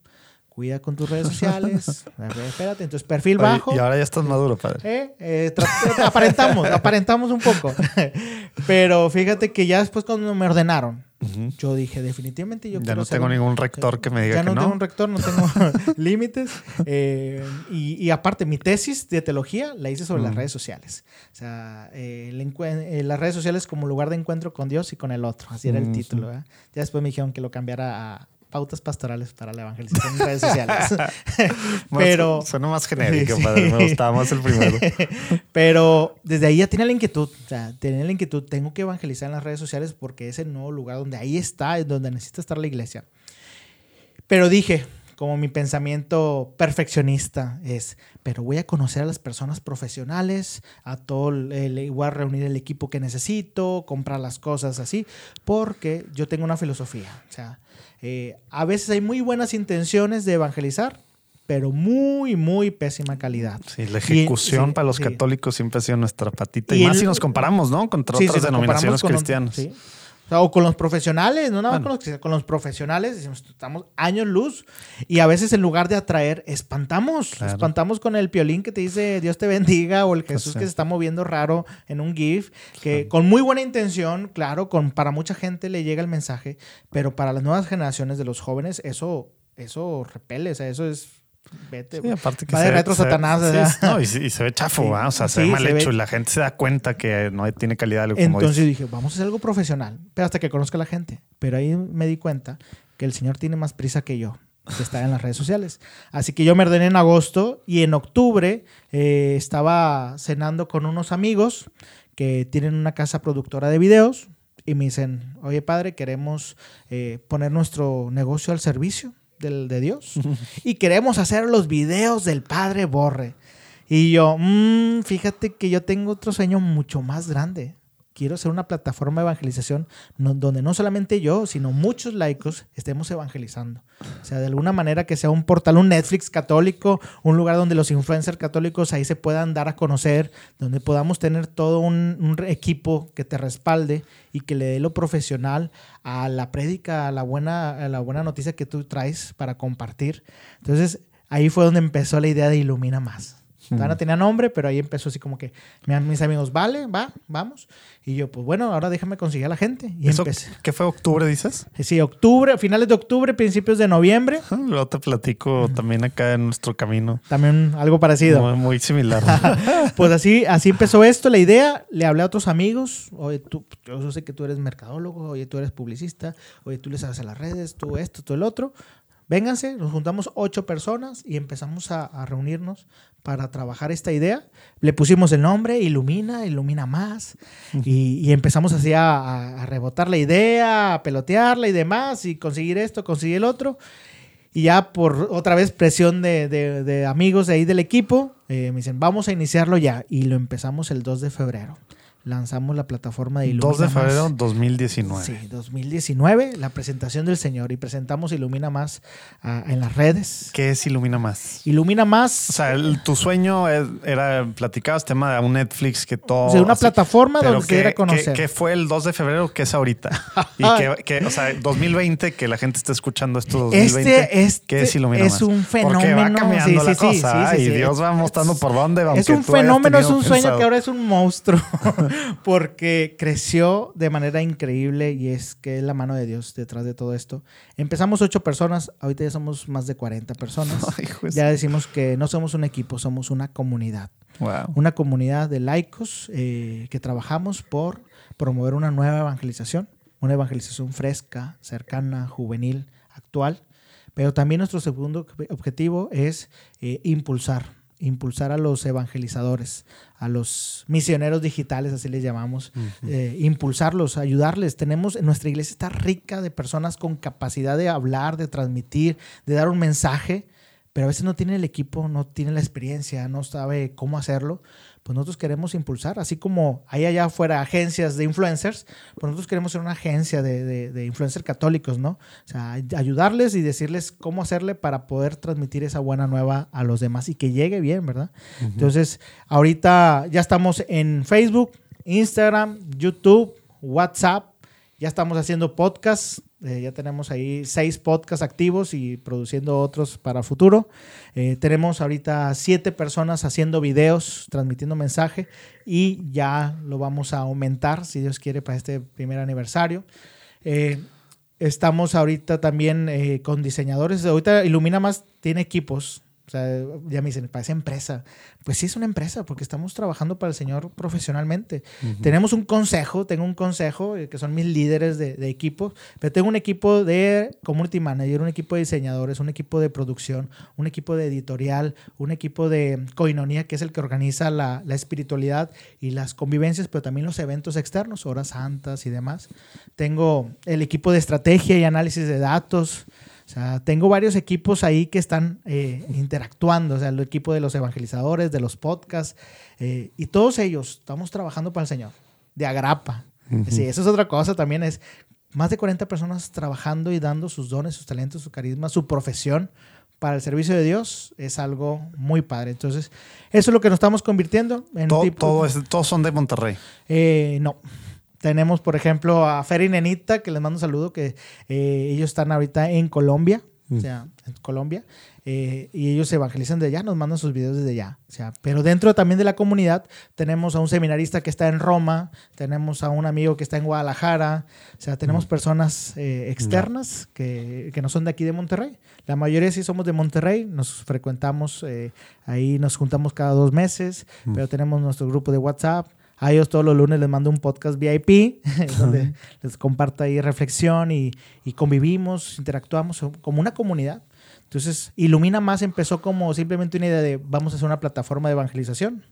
cuida con tus redes sociales, espérate, entonces perfil Oye, bajo. Y ahora ya estás maduro, padre. ¿Eh? Eh, tra- aparentamos, aparentamos un poco. Pero fíjate que ya después cuando me ordenaron, yo dije, definitivamente yo Ya no tengo un- ningún rector que me diga ya que no, no. tengo un rector, no tengo límites. Eh, y, y aparte, mi tesis de teología la hice sobre las redes sociales. O sea, eh, el eh, las redes sociales como lugar de encuentro con Dios y con el otro. Así era el título. Ya después me dijeron que lo cambiara a pautas pastorales para la evangelización en redes sociales. Pero- Suena más genérico, Sí. padre. Me gustaba más el primero. Pero desde ahí ya tenía la inquietud. O sea, tenía la inquietud. Tengo que evangelizar en las redes sociales porque es el nuevo lugar donde ahí está, es donde necesita estar la iglesia. Pero dije, como mi pensamiento perfeccionista es, pero voy a conocer a las personas profesionales, a todo, el, a reunir el equipo que necesito, comprar las cosas así, porque yo tengo una filosofía. O sea, eh, a veces hay muy buenas intenciones de evangelizar, pero muy, muy pésima calidad. Sí, la ejecución para los sí. católicos siempre ha sido nuestra patita. Y Y, más el- si nos comparamos, ¿no? Contra Sí, otras sí, denominaciones con un- cristianas. sí. O, sea, o con los profesionales, no nada más Bueno. con, los, con los profesionales, decimos, estamos años luz. Y a veces en lugar de atraer, espantamos. Claro. Espantamos con el piolín que te dice Dios te bendiga o el Jesús sí. que se está moviendo raro en un GIF, que con muy buena intención, claro, con, para mucha gente le llega el mensaje, pero para las nuevas generaciones de los jóvenes eso, eso repele, o sea, eso es... Vete, Sí, aparte que Va de se ve- retro ve- Satanás, sí, y, se- y se ve chafo, Sí. O sea, se ve mal se ve- hecho y la gente se da cuenta que no tiene calidad. Como Entonces dije, vamos a hacer algo profesional, pero hasta que conozca a la gente. Pero ahí me di cuenta que el señor tiene más prisa que yo, que está en las redes sociales. Así que yo me ordené en agosto y en octubre eh, estaba cenando con unos amigos que tienen una casa productora de videos y me dicen, oye padre, queremos eh, poner nuestro negocio al servicio del, de Dios y queremos hacer los videos del padre Borre. Y yo, "Mm, fíjate que yo tengo otro sueño mucho más grande. Quiero ser una plataforma de evangelización donde no solamente yo, sino muchos laicos estemos evangelizando. O sea, de alguna manera que sea un portal, un Netflix católico, un lugar donde los influencers católicos ahí se puedan dar a conocer, donde podamos tener todo un, equipo que te respalde y que le dé lo profesional a la prédica, a la buena, a la buena noticia que tú traes para compartir. Entonces, ahí fue donde empezó la idea de Ilumina Más. Todavía no tenía nombre, pero ahí empezó así como que mi- mis amigos, vale, va, vamos. Y yo, pues bueno, ahora déjame conseguir a la gente. Y ¿Eso empecé. qué fue octubre, dices? Sí, octubre, finales de octubre, principios de noviembre. Luego te platico también acá en nuestro camino. También algo parecido. Muy, muy similar. Pues así, así empezó esto, la idea. Le hablé a otros amigos. Oye, tú, yo sé que tú eres mercadólogo, oye, tú eres publicista, oye, tú le sabes a las redes, tú esto, tú el otro. Vénganse, nos juntamos ocho personas y empezamos a, a reunirnos para trabajar esta idea. Le pusimos el nombre, Ilumina, Ilumina Más. Y, y empezamos así a, a- a rebotar la idea, a pelotearla y demás, y conseguir esto, conseguir el otro. Y ya por otra vez presión de, de- de amigos de ahí del equipo, eh, me dicen, vamos a iniciarlo ya. Y lo empezamos el 2 de febrero. Lanzamos la plataforma de Ilumina 2 de Más. febrero 2019. Sí, 2019, la presentación del Señor. Y presentamos Ilumina Más ah, en las redes. ¿Qué es Ilumina Más? Ilumina Más, O sea, el- tu sueño es- era, platicabas tema de un Netflix que todo... o sea, una así, plataforma donde se ¿qué- diera a conocer. ¿Qué fue el 2 de febrero? ¿Qué es ahorita? Y que, que, o sea, 2020, que la gente está escuchando esto 2020. Este, este ¿Qué es Ilumina es Más? un fenómeno. Porque va cambiando Sí, la sí, cosa sí, sí, y sí. Dios va mostrando por dónde va. Es un fenómeno, es un sueño que ahora es un monstruo. porque creció de manera increíble y es que es la mano de Dios detrás de todo esto. Empezamos ocho personas, ahorita ya somos más de 40 personas. Ay, de Ya decimos que no somos un equipo, somos una comunidad. Wow. Una comunidad de laicos eh, que trabajamos por promover una nueva evangelización, una evangelización fresca, cercana, juvenil, actual. Pero también nuestro segundo ob- objetivo es eh, impulsar, impulsar a los evangelizadores, a los misioneros digitales, así les llamamos, eh, impulsarlos, ayudarles. Tenemos, nuestra iglesia está rica de personas con capacidad de hablar, de transmitir, de dar un mensaje, pero a veces no tiene el equipo, no tiene la experiencia, no sabe cómo hacerlo. Pues nosotros queremos impulsar, así como hay allá afuera agencias de influencers, pues nosotros queremos ser una agencia de, de, de influencers católicos, ¿no? O sea, ay- ayudarles y decirles cómo hacerle para poder transmitir esa buena nueva a los demás y que llegue bien, ¿verdad? Entonces, ahorita ya estamos en Facebook, Instagram, YouTube, WhatsApp, ya estamos haciendo podcasts, eh, ya tenemos ahí seis podcasts activos y produciendo otros para futuro. Eh, tenemos ahorita siete personas haciendo videos, transmitiendo mensaje y ya lo vamos a aumentar, si Dios quiere, para este primer aniversario. Eh, estamos ahorita también con diseñadores. Ahorita Ilumina Más tiene equipos. O sea, ya me dicen, parece empresa. Pues sí es una empresa porque estamos trabajando para el Señor profesionalmente. Tenemos un consejo, tengo un consejo eh, que son mis líderes de, de equipo, pero tengo un equipo de community manager, un equipo de diseñadores, un equipo de producción, un equipo de editorial, un equipo de coinonía que es el que organiza la, la espiritualidad y las convivencias, pero también los eventos externos, horas santas y demás. Tengo el equipo de estrategia y análisis de datos. O sea, tengo varios equipos ahí que están eh, interactuando, o sea, el equipo de los evangelizadores, de los podcasts, eh, y todos ellos estamos trabajando para el Señor, de agrapa. Sí, eso es otra cosa también, es más de 40 personas trabajando y dando sus dones, sus talentos, su carisma, su profesión para el servicio de Dios, es algo muy padre. Entonces, eso es lo que nos estamos convirtiendo en Todo, tipo- todo es- todos son de Monterrey. eh, no. Tenemos, por ejemplo, a Fer y Nenita, que les mando un saludo, que eh, ellos están ahorita en Colombia, o sea, en Colombia, eh, y ellos se evangelizan de allá, nos mandan sus videos desde allá. O sea, pero dentro también de la comunidad tenemos a un seminarista que está en Roma, tenemos a un amigo que está en Guadalajara, o sea, tenemos personas eh, externas que, que no son de aquí de Monterrey. La mayoría sí somos de Monterrey, nos frecuentamos, eh, ahí nos juntamos cada dos meses, pero tenemos nuestro grupo de WhatsApp. A ellos todos los lunes les mando un podcast VIP donde les comparto ahí reflexión y, y convivimos, interactuamos como una comunidad. Entonces, Ilumina Más empezó como simplemente una idea de vamos a hacer una plataforma de evangelización.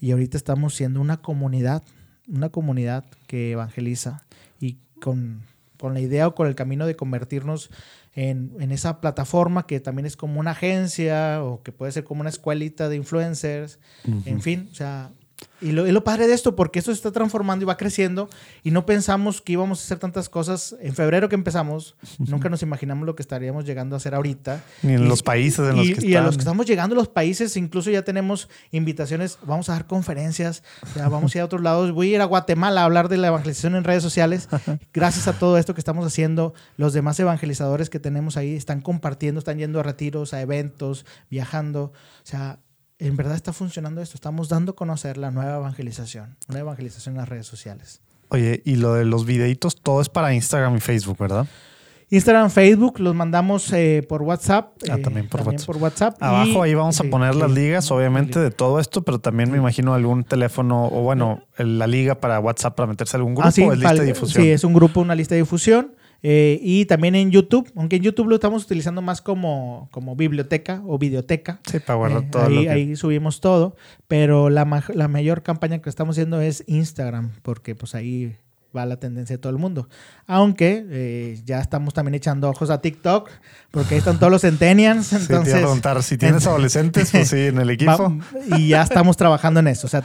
Y ahorita estamos siendo una comunidad, una comunidad que evangeliza y con, con la idea o con el camino de convertirnos en, en esa plataforma que también es como una agencia o que puede ser como una escuelita de influencers, en fin, o sea, y lo, y lo padre de esto, porque esto se está transformando y va creciendo, y no pensamos que íbamos a hacer tantas cosas. En febrero que empezamos, nunca nos imaginamos lo que estaríamos llegando a hacer ahorita. Ni en Y- los países en los y, que y a están. los que estamos llegando los países, incluso ya tenemos invitaciones, vamos a dar conferencias, ya vamos a ir a otros lados. Voy a ir a Guatemala a hablar de la evangelización en redes sociales. Gracias a todo esto que estamos haciendo, los demás evangelizadores que tenemos ahí están compartiendo, están yendo a retiros, a eventos, viajando. O sea, en verdad está funcionando esto. Estamos dando a conocer la nueva evangelización, una evangelización en las redes sociales. Oye, y lo de los videitos, todo es para Instagram y Facebook, ¿verdad? Instagram, Facebook, los mandamos eh, por WhatsApp. Ah, eh, también por WhatsApp. WhatsApp. Abajo Y- ahí vamos sí, a poner las ligas, obviamente, de todo esto, pero también me imagino algún teléfono o bueno, la liga para WhatsApp para meterse a algún grupo Ah, sí, o es lista de difusión. Sí, es un grupo, una lista de difusión. Eh, y también en YouTube, aunque en YouTube lo estamos utilizando más como, como biblioteca o videoteca. Sí, para guardar Eh, todo ahí, lo que- ahí subimos todo, pero la, ma- la mayor campaña que estamos haciendo es Instagram, porque pues ahí va la tendencia de todo el mundo. Aunque eh, ya estamos también echando ojos a TikTok, porque ahí están todos los centennials, Sí, entonces... preguntar, si tienes adolescentes, pues sí, en el equipo. Va- y ya estamos trabajando en eso. O sea,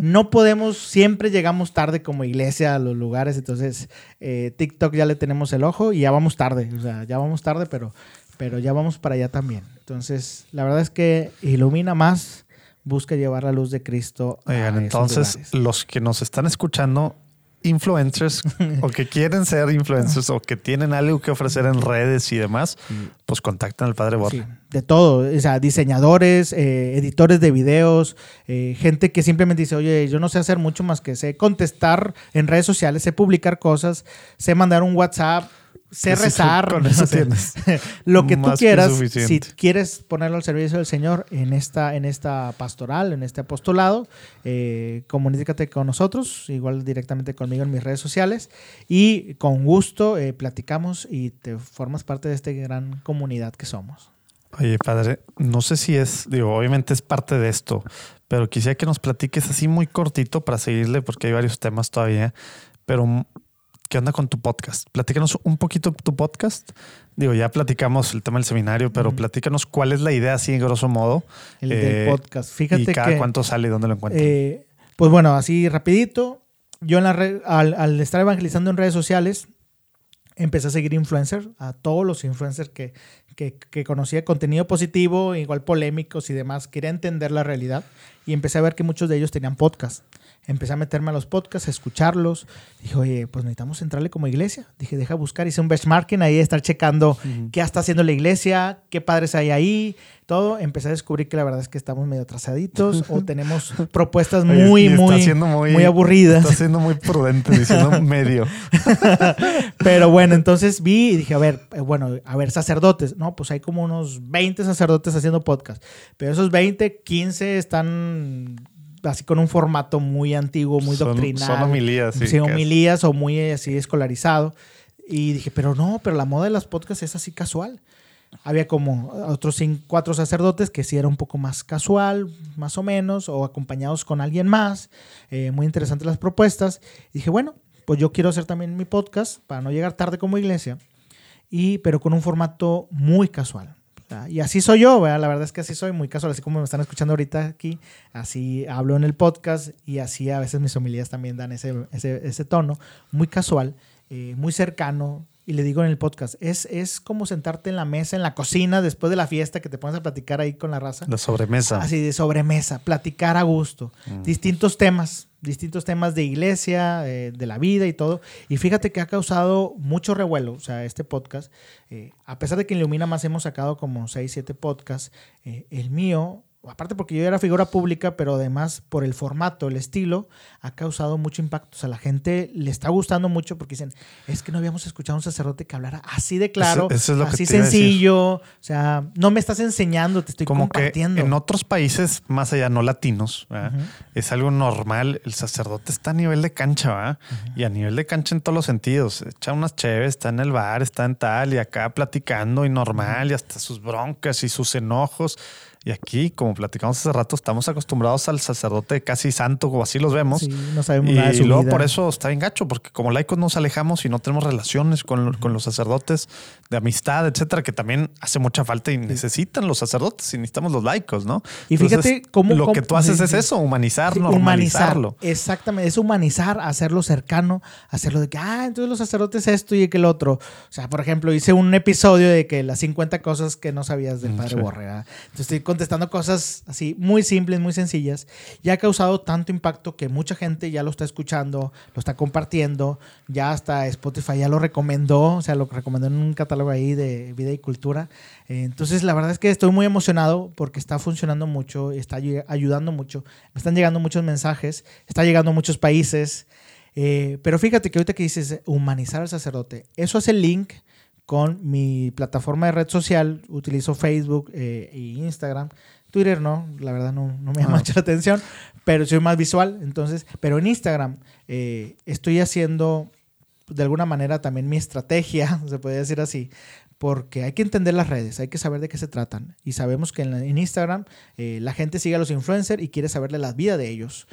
no podemos, siempre llegamos tarde como iglesia a los lugares. Entonces, eh, TikTok ya le tenemos el ojo y ya vamos tarde. O sea, ya vamos tarde, pero, pero ya vamos para allá también. Entonces, la verdad es que ilumina más, busca llevar la luz de Cristo. a Oigan, esos entonces lugares. los que nos están escuchando, influencers o que quieren ser influencers o que tienen algo que ofrecer en redes y demás, pues contacten al padre. Sí, de todo, o sea, diseñadores, eh, editores de videos, eh, gente que simplemente dice, oye, yo no sé hacer mucho más que sé contestar en redes sociales, sé publicar cosas, sé mandar un WhatsApp, sé Eso rezar, con eso tienes. lo que tú que quieras, si quieres ponerlo al servicio del Señor en esta, en esta pastoral, en este apostolado, eh, comunícate con nosotros, igual directamente conmigo en mis redes sociales y con gusto eh, platicamos y te formas parte de esta gran comunidad que somos. Oye, padre, no sé si es, digo, obviamente es parte de esto, pero quisiera que nos platiques así muy cortito para seguirle, porque hay varios temas todavía. Pero, ¿qué onda con tu podcast? Platícanos un poquito tu podcast. Digo, ya platicamos el tema del seminario, pero platícanos cuál es la idea, así en grosso modo. El Eh, del podcast. Fíjate y cada que, cuánto sale y dónde lo encuentran. eh, pues bueno, así rapidito, yo en la red- al, al estar evangelizando en redes sociales, empecé a seguir influencers, a todos los influencers que, que, que conocía, contenido positivo, igual polémicos y demás, quería entender la realidad y empecé a ver que muchos de ellos tenían podcast. Empecé a meterme a los podcasts, a escucharlos. Dije, oye, pues necesitamos entrarle como iglesia. Dije, deja buscar. Hice un benchmarking ahí, estar checando qué está haciendo la iglesia, qué padres hay ahí, todo. Empecé a descubrir que la verdad es que estamos medio atrasaditos o tenemos propuestas Oye, muy, está muy, muy, muy aburridas. Está siendo muy prudente diciendo medio. Pero bueno, entonces vi y dije, a ver, eh, bueno, a ver, sacerdotes. No, pues hay como unos 20 sacerdotes haciendo podcast. Pero esos 20, 15 están así con un formato muy antiguo, muy Son- doctrinal. Son homilías. Sí, homilías o muy eh, así escolarizado. Y dije, pero no, pero la moda de los podcasts es así casual. Había como otros cinco, cuatro sacerdotes que sí era un poco más casual, más o menos, o acompañados con alguien más. Eh, muy interesantes las propuestas. Y dije, bueno, pues yo quiero hacer también mi podcast para no llegar tarde como iglesia, y, pero con un formato muy casual. Y así soy yo, ¿verdad? la verdad es que así soy, muy casual, así como me están escuchando ahorita aquí, así hablo en el podcast y así a veces mis homilías también dan ese, ese, ese tono, muy casual, eh, muy cercano. Y le digo en el podcast, es, es como sentarte en la mesa, en la cocina, después de la fiesta, que te pones a platicar ahí con la raza. La sobremesa. Así de sobremesa, platicar a gusto. Mm. Distintos temas, distintos temas de iglesia, eh, de la vida y todo. Y fíjate que ha causado mucho revuelo, o sea, este podcast. eh, a pesar de que en Ilumina más hemos sacado como 6, 7 podcasts, eh, el mío, aparte porque yo era figura pública, pero además por el formato, el estilo, ha causado mucho impacto. O sea, la gente le está gustando mucho porque dicen, es que no habíamos escuchado a un sacerdote que hablara así de claro, eso es lo que así sencillo. O sea, no me estás enseñando, te estoy Como que compartiendo. en otros países, más allá no latinos, es algo normal. El sacerdote está a nivel de cancha, ¿va? Y a nivel de cancha en todos los sentidos. Echa unas chéves, está en el bar, está en tal, y acá platicando y normal, y hasta sus broncas y sus enojos. Y aquí, como platicamos hace rato, estamos acostumbrados al sacerdote casi santo, o así los vemos. Sí, no sabemos Y nada de su luego vida. por eso está bien gacho, porque como laicos nos alejamos y no tenemos relaciones con, con los sacerdotes de amistad, etcétera, que también hace mucha falta y necesitan los sacerdotes y necesitamos los laicos, ¿no? Y fíjate cómo- Lo cómo- que tú haces sí, es eso, humanizar, Sí, normalizarlo. Exactamente, es humanizar, hacerlo cercano, hacerlo de que, ah, entonces los sacerdotes esto y que el otro. O sea, por ejemplo, hice un episodio de que las 50 cosas que no sabías del Mm, padre sí. Borrega. Entonces estoy contestando cosas así muy simples, muy sencillas. Y ha causado tanto impacto que mucha gente ya lo está escuchando, lo está compartiendo, ya hasta Spotify ya lo recomendó, o sea, lo recomendó en un catálogo ahí de vida y cultura. Eh, Entonces, la verdad es que estoy muy emocionado porque está funcionando mucho, está ayu- ayudando mucho. Me están llegando muchos mensajes, está llegando a muchos países. Eh, pero fíjate que ahorita que dices humanizar al sacerdote, eso hace link con mi plataforma de red social. Utilizo Facebook e Instagram. Twitter no, la verdad no, no me llama Ah. mucho la atención, pero soy más visual. Entonces, pero en Instagram eh, estoy haciendo de alguna manera también mi estrategia, se puede decir así, porque hay que entender las redes, hay que saber de qué se tratan. Y sabemos que en, la- en Instagram eh, la gente sigue a los influencers y quiere saber de la vida de ellos.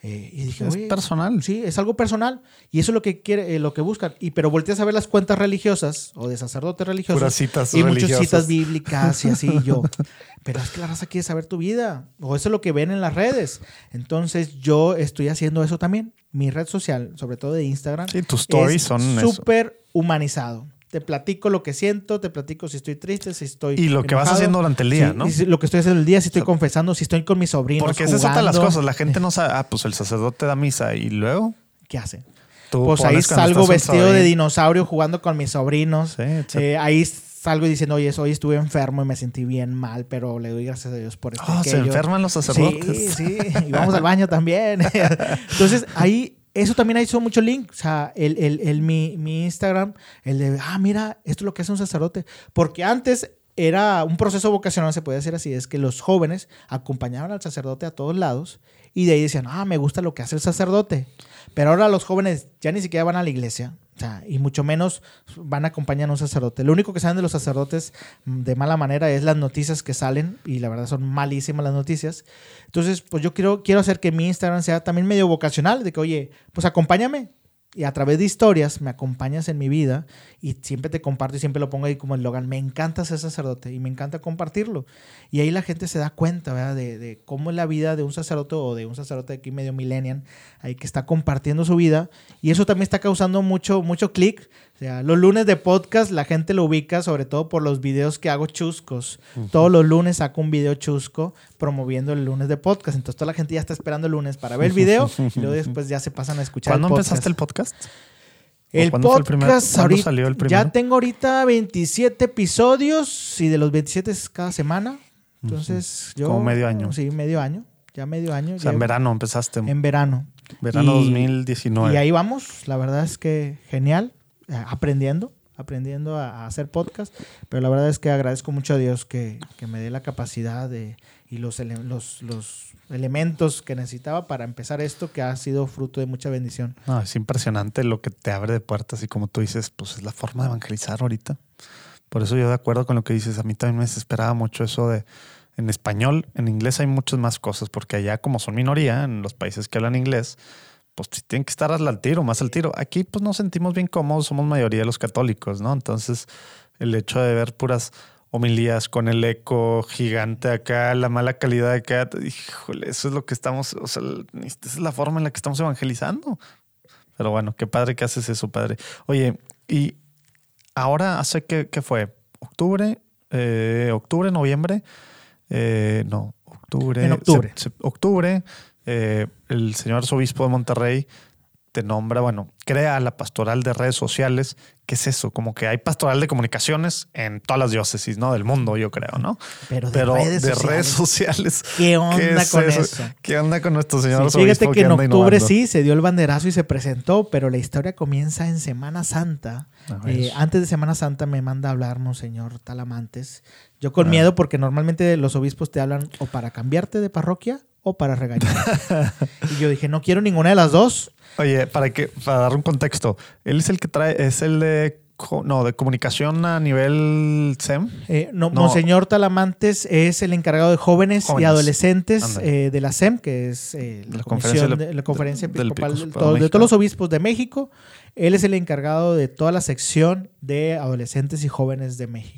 Eh, y dije, Es "Oye, personal. Sí, es algo personal. Y eso es lo que quiere, eh, lo que buscan. Y pero volteas a ver las cuentas religiosas o de sacerdotes religiosos. Puras citas y muchas citas bíblicas y así y yo. Pero es que la raza quiere saber tu vida. O eso es lo que ven en las redes. Entonces yo estoy haciendo eso también. Mi red social, sobre todo de Instagram, Sí, tus stories es son súper humanizado. Te platico lo que siento, te platico si estoy triste, si estoy. Y lo que vas haciendo durante el día, Sí, ¿no? y si- lo que estoy haciendo el día, si estoy confesando, si estoy con mis sobrinos. Porque esa es otra de las cosas. La gente no sabe, ah, pues el sacerdote da misa y luego. ¿Qué hace? Tú pues ahí salgo vestido de dinosaurio jugando con mis sobrinos. Sí, sí. Eh, ahí salgo diciendo, oye, hoy estuve enfermo y me sentí bien mal, pero le doy gracias a Dios por esto. y Oh, se aquello". enferman los sacerdotes. Sí, sí, y vamos al baño también. Entonces, ahí, eso también hizo mucho link. O sea, el, el- el- mi, mi Instagram, el de, ah, mira, esto es lo que hace un sacerdote. Porque antes era un proceso vocacional, se puede decir así, es que los jóvenes acompañaban al sacerdote a todos lados y de ahí decían, ah, me gusta lo que hace el sacerdote. Pero ahora los jóvenes ya ni siquiera van a la iglesia. O sea, y mucho menos van a acompañar a un sacerdote. Lo único que saben de los sacerdotes mm, de mala manera es las noticias que salen, y la verdad son malísimas las noticias. Entonces, pues yo quiero, quiero hacer que mi Instagram sea también medio vocacional, de que, oye, pues acompáñame. Y a través de historias me acompañas en mi vida y siempre te comparto y siempre lo pongo ahí como eslogan. Me encanta ser sacerdote y me encanta compartirlo. Y ahí la gente se da cuenta, de cómo es la vida de un sacerdote o de un sacerdote aquí medio millennial, ahí que está compartiendo su vida. Y eso también está causando mucho, mucho clic. O sea, los lunes de podcast la gente lo ubica sobre todo por los videos que hago chuscos. Todos los lunes saco un video chusco promoviendo el lunes de podcast. Entonces toda la gente ya está esperando el lunes para ver el video y luego después ya se pasan a escuchar ¿Cuándo el podcast. empezaste el podcast? El cuándo fue el podcast, primer- cuándo ahorita- salió el primero? ya tengo ahorita 27 episodios y de los 27 es cada semana. Entonces, yo. Como medio año. Sí, medio año. Ya medio año. O sea, en verano empezaste. En verano. verano y- 2019. Y ahí vamos. La verdad es que genial. Eh, aprendiendo. Aprendiendo a, a hacer podcast. Pero la verdad es que agradezco mucho a Dios que, que me dé la capacidad de, y los, ele- los, los elementos que necesitaba para empezar esto que ha sido fruto de mucha bendición. No, es impresionante lo que te abre de puertas y como tú dices, pues es la forma de evangelizar ahorita. Por eso yo de acuerdo con lo que dices, a mí también me desesperaba mucho eso de en español, en inglés hay muchas más cosas porque allá como son minoría en los países que hablan inglés, pues tienen que estar al tiro, más al tiro. Aquí pues nos sentimos bien cómodos, somos mayoría de los católicos, ¿no? Entonces el hecho de ver puras homilías con el eco gigante acá, la mala calidad de acá, híjole, eso es lo que estamos, o sea, esta es la forma en la que estamos evangelizando. Pero bueno, qué padre que haces eso, padre. Oye, y ahora hace que, que fue octubre, eh, octubre, noviembre, eh, no, octubre. En octubre. octubre, eh, el señor arzobispo de Monterrey te nombra, bueno, crea la pastoral de redes sociales. ¿Qué es eso? Como que hay pastoral de comunicaciones en todas las diócesis, ¿no? Del mundo, yo creo, ¿no? Pero de Pero redes de sociales. redes sociales. ¿Qué onda es con eso? eso? ¿Qué onda con nuestro señor Sí, fíjate que en octubre innovando? sí se dio el banderazo y se presentó, pero la historia comienza en Semana Santa. Eh, antes de Semana Santa me manda a hablar Monseñor Talamantes. Yo con Ah. miedo porque normalmente los obispos te hablan o para cambiarte de parroquia o para regañar. y yo dije, no quiero ninguna de las dos. Oye, para que para dar un contexto, él es el que trae, es el de no, de comunicación a nivel SEM. Eh, no, No. Monseñor Talamantes es el encargado de jóvenes, y adolescentes eh, de la SEM, que es eh, la, La conferencia de- la conferencia del episcopal de, todo- todos los obispos de México. Él es el encargado de toda la sección de adolescentes y jóvenes de México.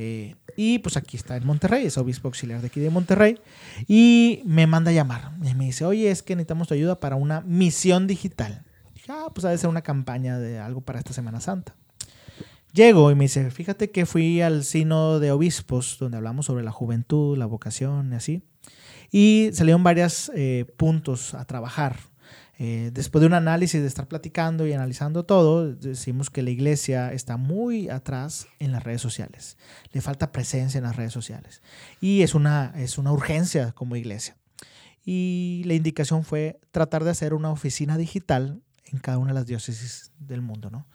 Eh, y pues aquí está en Monterrey, es obispo auxiliar de aquí de Monterrey. Y me manda a llamar. Y me dice, oye, es que necesitamos tu ayuda para una misión digital. Dije, ah, pues ha de ser una campaña de algo para esta Semana Santa. Llego y me dice, fíjate que fui al sino de obispos, donde hablamos sobre la juventud, la vocación y así. Y salieron varios puntos a trabajar. Eh, después de un análisis de estar platicando y analizando todo, decimos que la iglesia está muy atrás en las redes sociales. Le falta presencia en las redes sociales. Y es una, es una urgencia como iglesia. Y la indicación fue tratar de hacer una oficina digital en cada una de las diócesis del mundo, ¿no?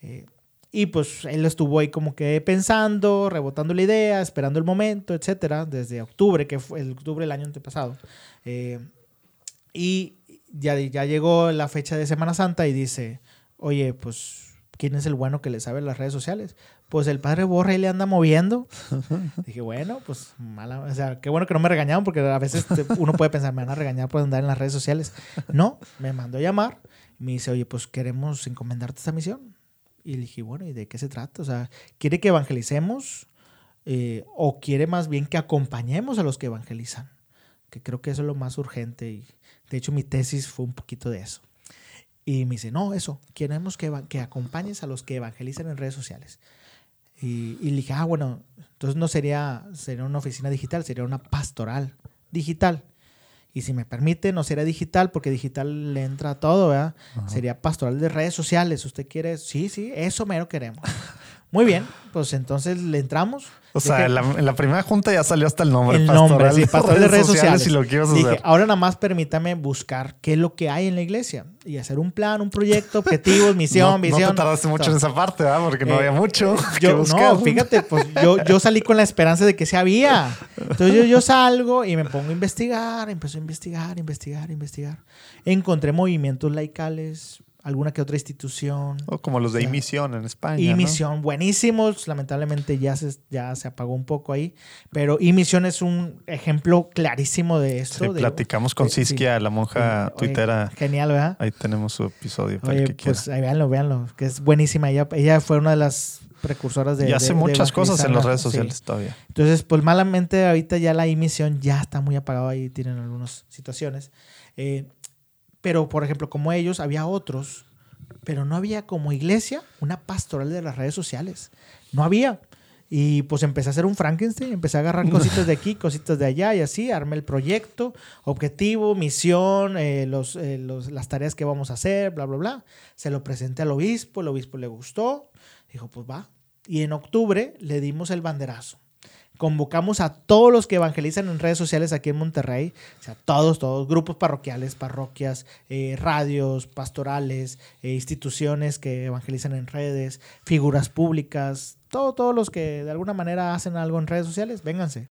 Eh, y pues él estuvo ahí como que pensando, rebotando la idea, esperando el momento, etcétera, desde octubre, que fue el octubre del año antepasado. Eh, y ya, ya llegó la fecha de Semana Santa y dice, oye, pues, ¿quién es el bueno que le sabe las redes sociales? Pues el padre Borre le anda moviendo. Dije, bueno, pues mala, o sea, qué bueno que no me regañaron porque a veces te- uno puede pensar, me van a regañar por andar en las redes sociales. No, me mandó a llamar y me dice, oye, pues queremos encomendarte esta misión. Y le dije, bueno, ¿y de qué se trata? O sea, ¿quiere que evangelicemos eh, o quiere más bien que acompañemos a los que evangelizan? Que creo que eso es lo más urgente y de hecho mi tesis fue un poquito de eso. Y me dice, no, eso, queremos que, que acompañes a los que evangelizan en redes sociales. Y, y le dije, ah, bueno, entonces no sería, sería una oficina digital, sería una pastoral digital. y si me permite, no sería digital, porque digital le entra a todo, ¿verdad? Sería pastoral de redes sociales. ¿Usted quiere? Sí, sí, eso mero queremos. Muy bien, pues entonces le entramos. O sea, en la, en la primera junta ya salió hasta el nombre. El nombre, sí, pastoral de redes sociales. Y lo que ibas a Dije, hacer. ahora nada más permítame buscar qué es lo que hay en la iglesia y hacer un plan, un proyto, objetivos, misión, no, visión. No te tardaste mucho en esa parte, ¿verdad? Porque no Eh, había mucho que Yo, buscar. no, fíjate, pues yo, yo salí con la esperanza de que se había. Entonces yo, yo salgo y me pongo a investigar, empezó a investigar, investigar, investigar. Encontré movimientos laicales, alguna que otra institución. O como los de. Imisión en España. Y ¿no? Buenísimos. Lamentablemente ya se, ya se apagó un poco ahí. Pero Y Misión es un ejemplo clarísimo de esto. Sí, de- platicamos con sí. Siskia, la monja Oye, tuitera. Genial, ¿verdad? Ahí tenemos su episodio para Oye, el que quiera. pues ahí véanlo, véanlo, que es buenísima. Ella, ella fue una de las precursoras de. y hace de- de muchas cosas en las redes sí. sociales todavía. Entonces, pues malamente ahorita ya la emisión ya está muy apagada ahí, tienen algunas situaciones. Eh, pero, por ejemplo, como ellos, había otros, pero no había como iglesia una pastoral de las redes sociales. No había. Y pues empecé a hacer un Frankenstein, empecé a agarrar cositas de aquí, cositas de allá y así, armé el proyecto, objetivo, misión, eh, los, eh, los- las tareas que vamos a hacer, bla, bla, bla. Se lo presenté al obispo, el obispo le gustó, dijo, pues va. Y en octubre le dimos el banderazo. Convocamos a todos los que evangelizan en redes sociales aquí en Monterrey, o sea, todos, todos, grupos parroquiales, parroquias, eh, radios, pastorales, eh, instituciones que evangelizan en redes, figuras públicas, todo, todos los que de alguna manera hacen algo en redes sociales, vénganse.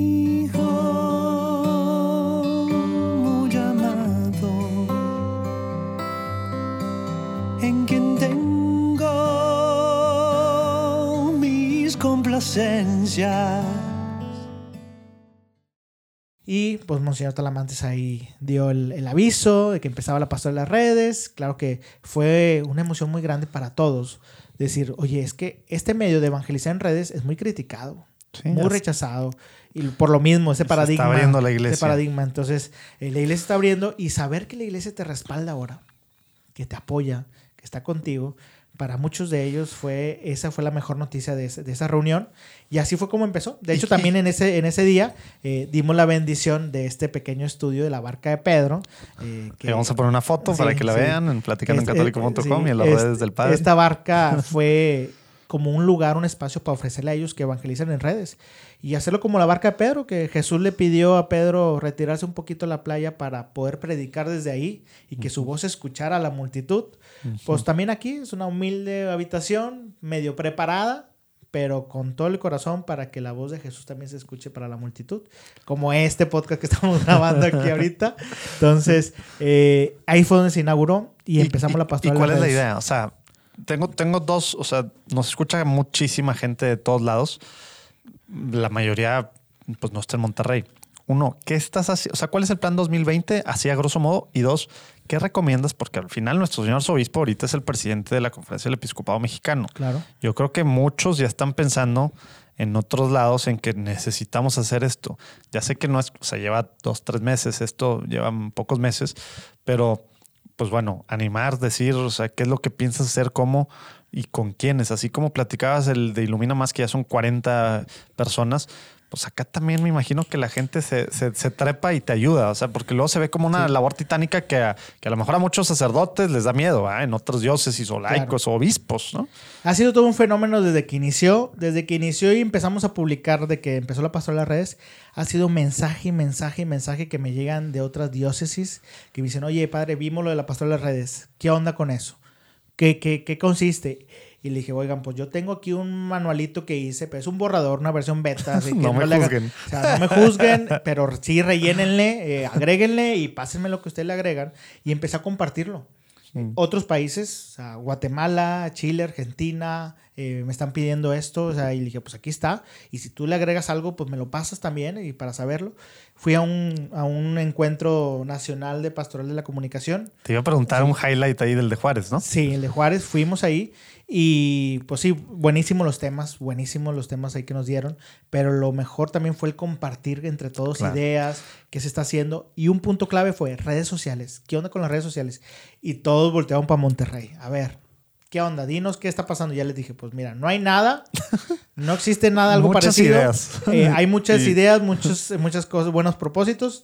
complacencias. Y pues Monseñor Talamantes ahí dio el, el aviso de que empezaba la pastora de las redes. Claro que fue una emoción muy grande para todos. Decir, oye, es que este medio de evangelizar en redes es muy criticado, Sí, muy rechazado. Y por lo mismo, ese Se está paradigma. abriendo la Ese iglesia. paradigma. Entonces, eh, la iglesia está abriendo y saber que la iglesia te respalda ahora, que te apoya, que está contigo. Para muchos de ellos fue esa fue la mejor noticia de, ese- de esa reunión y así fue como empezó. De hecho, también en ese, en ese día eh, dimos la bendición de este pequeño estudio de la barca de Pedro. eh, Que vamos a poner una foto Sí, para que la sí. vean en platicandoencatólico.com que es- y en las sí, redes es- del Padre. Esta barca fue como un lugar, un espacio para ofrecerle a ellos que evangelizan en redes y hacerlo como la barca de Pedro, que Jesús le pidió a Pedro retirarse un poquito a la playa para poder predicar desde ahí y que su voz escuchara a la multitud. Pues también aquí es una humilde habitación, medio preparada, pero con todo el corazón para que la voz de Jesús también se escuche para la multitud, como este podcast que estamos grabando aquí ahorita. Entonces, eh, ahí fue donde se inauguró y, empezamos la pastoral. ¿Y cuál es la idea? O sea, tengo, tengo dos, o sea, nos escucha muchísima gente de todos lados. La mayoría, pues no está en Monterrey. Uno, ¿qué estás haciendo? O sea, ¿cuál es el plan 2020? Así a grosso modo. Y dos, ¿qué recomiendas? Porque al final nuestro señor obispo ahorita es el presidente de la Conferencia del Episcopado Mexicano. Claro. Yo creo que muchos ya están pensando en otros lados en que necesitamos hacer esto. Ya sé que no es, o sea, lleva dos, tres meses, esto lleva pocos meses, pero pues bueno, animar, decir, o sea, qué es lo que piensas hacer, cómo y con quiénes. Así como platicabas el de Ilumina Más, que ya son 40 personas, pues acá también me imagino que la gente se, se- se trepa y te ayuda, o sea, porque luego se ve como una labor titánica que a, que a lo mejor a muchos sacerdotes les da miedo, ¿ah? en otros diócesis o laicos o obispos, ¿no? Ha sido todo un fenómeno desde que inició, desde que inició y empezamos a publicar, de que empezó la pastoral de las redes, ha sido mensaje y mensaje y mensaje que me llegan de otras diócesis que me dicen, oye, padre, vimos lo de la pastoral de las redes, ¿qué onda con eso? ¿Qué, qué, qué consiste? Y le dije, oigan, pues yo tengo aquí un manualito que hice, pero es un borrador, una versión beta. Así que No me le juzguen. o sea, no me juzguen, pero sí rellénenle, eh, agréguenle y pásenme lo que ustedes le agregan. Y empecé a compartirlo. Mm. Otros países, o sea, Guatemala, Chile, Argentina, eh, me están pidiendo esto, o sea, y le dije, pues aquí está, y si tú le agregas algo, pues me lo pasas también, y para saberlo. Fui a un, a un encuentro nacional de pastoral de la comunicación. Te iba a preguntar un highlight ahí del de Juárez, ¿no? Sí, el de Juárez, fuimos ahí, y pues sí, buenísimos los temas, buenísimos los temas ahí que nos dieron, pero lo mejor también fue el compartir entre todos Claro. ideas, qué se está haciendo, y un punto clave fue redes sociales, ¿qué onda con las redes sociales? Y todos voltearon para Monterrey, a ver, ¿qué onda? Dinos qué está pasando. Ya les dije, pues mira, no hay nada, no existe nada, algo Muchas parecido. ideas. Eh, hay muchas ideas, muchos, muchas cosas, buenos propósitos.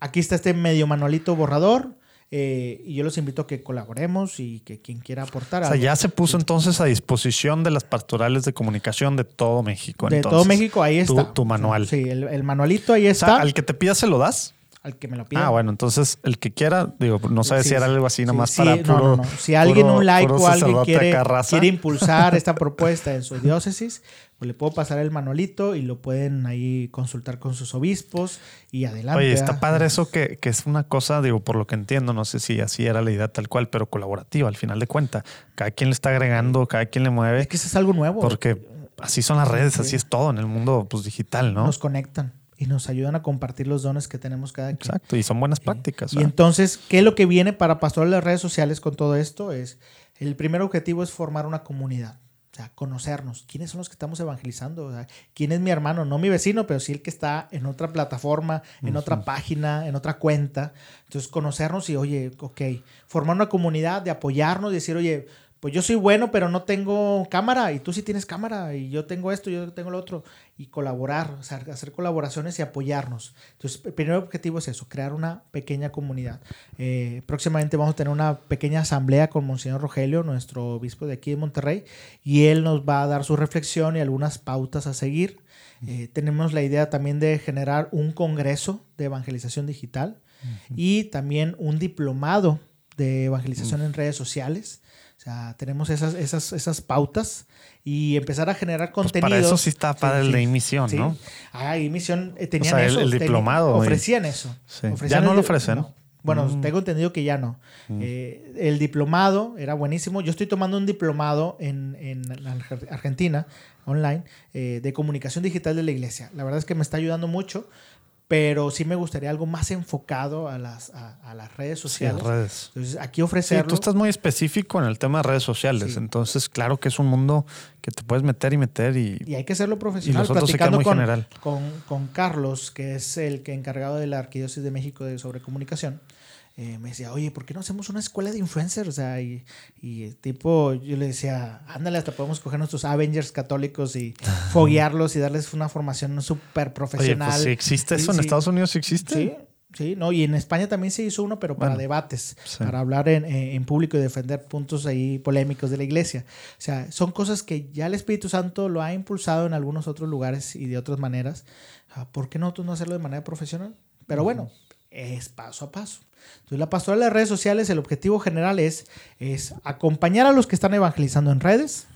Aquí está este medio manualito borrador. Eh, y yo los invito a que colaboremos y que quien quiera aportar O sea, algo. ya se puso entonces a disposición de las pastorales de comunicación de todo México. De entonces. todo México, ahí está. tu manual. Sí, el, el manualito ahí O está. sea, al que te pida se lo das. al que me lo pida. Ah, bueno, entonces el que quiera, digo, no sabes Sí, si era algo así Sí, nomás sí, para no, puro. no, no. Si alguien puro- un like puro o alguien quiere, quiere impulsar esta propuesta en su diócesis, pues le puedo pasar el manualito y lo pueden ahí consultar con sus obispos y adelante. Oye, está ¿verdad? padre eso que, que es una cosa, digo, por lo que entiendo, no sé si así era la idea tal cual, pero colaborativa al final de cuentas. Cada quien le está agregando, cada quien le mueve, Es que eso es algo nuevo. porque así son las redes, así es todo en el mundo pues, digital, ¿no? Nos conectan y nos ayudan a compartir los dones que tenemos cada quien. Exacto, y son buenas prácticas. Y entonces, ¿qué es lo que viene para pastoral de las redes sociales con todo esto? Es el primer objetivo es formar una comunidad. O sea, conocernos. ¿Quiénes son los que estamos evangelizando? O sea, ¿Quién es mi hermano? No mi vecino, pero sí el que está en otra plataforma, en otra página, en otra cuenta. Entonces, conocernos y, oye, ok, formar una comunidad de apoyarnos, decir, oye, pues yo soy bueno, pero no tengo cámara, y tú sí tienes cámara, y yo tengo esto, yo tengo lo otro, y colaborar, o sea, hacer colaboraciones y apoyarnos. Entonces, el primer objetivo es eso, crear una pequeña comunidad. Eh, próximamente vamos a tener una pequeña asamblea con Monseñor Rogelio, nuestro obispo de aquí de Monterrey, y él nos va a dar su reflexión y algunas pautas a seguir. Eh, tenemos la idea también de generar un congreso de evangelización digital y también un diplomado de evangelización en redes sociales. O sea, tenemos esas, esas, esas pautas y empezar a generar Pues contenido. para eso sí está padre el de emisión, ¿no? Ah, emisión eh, tenían O sea, el- eso. el diplomado, ofrecían eso. Sí. Ofrecían ¿Ya no lo ofrecen? no. Bueno, Mm. tengo entendido que ya no. Eh, el diplomado era buenísimo. Yo estoy tomando un diplomado en, en Arge- Argentina, online, eh, de comunicación digital de la iglesia. La verdad es que me está ayudando mucho, pero sí me gustaría algo más enfocado a las, a, a las redes Sí, sociales. redes. Entonces, aquí Sí, ofrecerlo. tú estás muy específico en el tema de redes sociales. Sí. Entonces, claro que es un mundo que te puedes meter y meter y, Y hay que hacerlo profesional. Y los otros se muy con, general. Con, con Carlos, que es el que encargado de la Arquidiócesis de México de sobre comunicación, eh, me decía, oye, ¿por qué no hacemos una escuela de influencers? O sea, y, y eh, tipo, yo le decía, ándale, hasta podemos coger nuestros Avengers católicos y foguearlos y darles una formación súper Oye, profesional. pues si existe Sí, eso en sí. Estados Unidos, sí existe. Sí, sí, no, y en España también se hizo uno, pero para Bueno, debates, sí. para hablar en, en- en público y defender puntos ahí polémicos de la iglesia. O sea, son cosas que ya el Espíritu Santo lo ha impulsado en algunos otros lugares y de otras maneras. Ah, ¿Por qué nosotros no hacerlo de manera profesional? Pero bueno, es paso a paso. Entonces, la pastoral de redes sociales, el objetivo general es, es acompañar a los que están evangelizando en redes,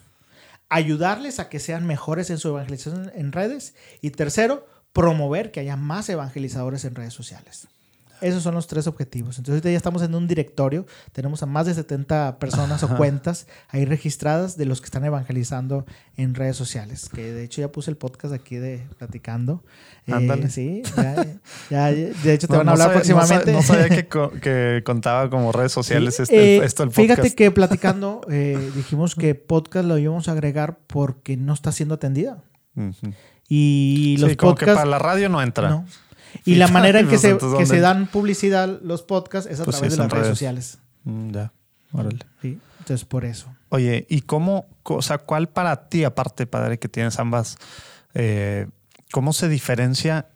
ayudarles a que sean mejores en su evangelización en redes y tercero, promover que haya más evangelizadores en redes sociales. Esos son los tres objetivos. Entonces ya estamos en un directorio, tenemos a más de 70 personas o cuentas ahí registradas de los que están evangelizando en redes sociales, que de hecho ya puse el podcast aquí de platicando. Eh, Ándale. sí, ya, ya- de hecho te No, van a no hablar no próximamente. sabía- No sabía, que, co- que contaba como redes sociales Sí, este, eh, esto el podcast. Fíjate que platicando eh, dijimos que podcast lo íbamos a agregar porque no está siendo atendida. Ujú. Y los sí, como que podcasts... para la radio no entra. no. Y la manera en que, se, dan publicidad los podcasts es a Pues sí, través de las redes, redes. sociales. Mm, ya, órale. Sí, entonces por eso. Oye, ¿y cómo, o sea, cuál para ti, aparte, padre, que tienes ambas, eh, cómo se diferencia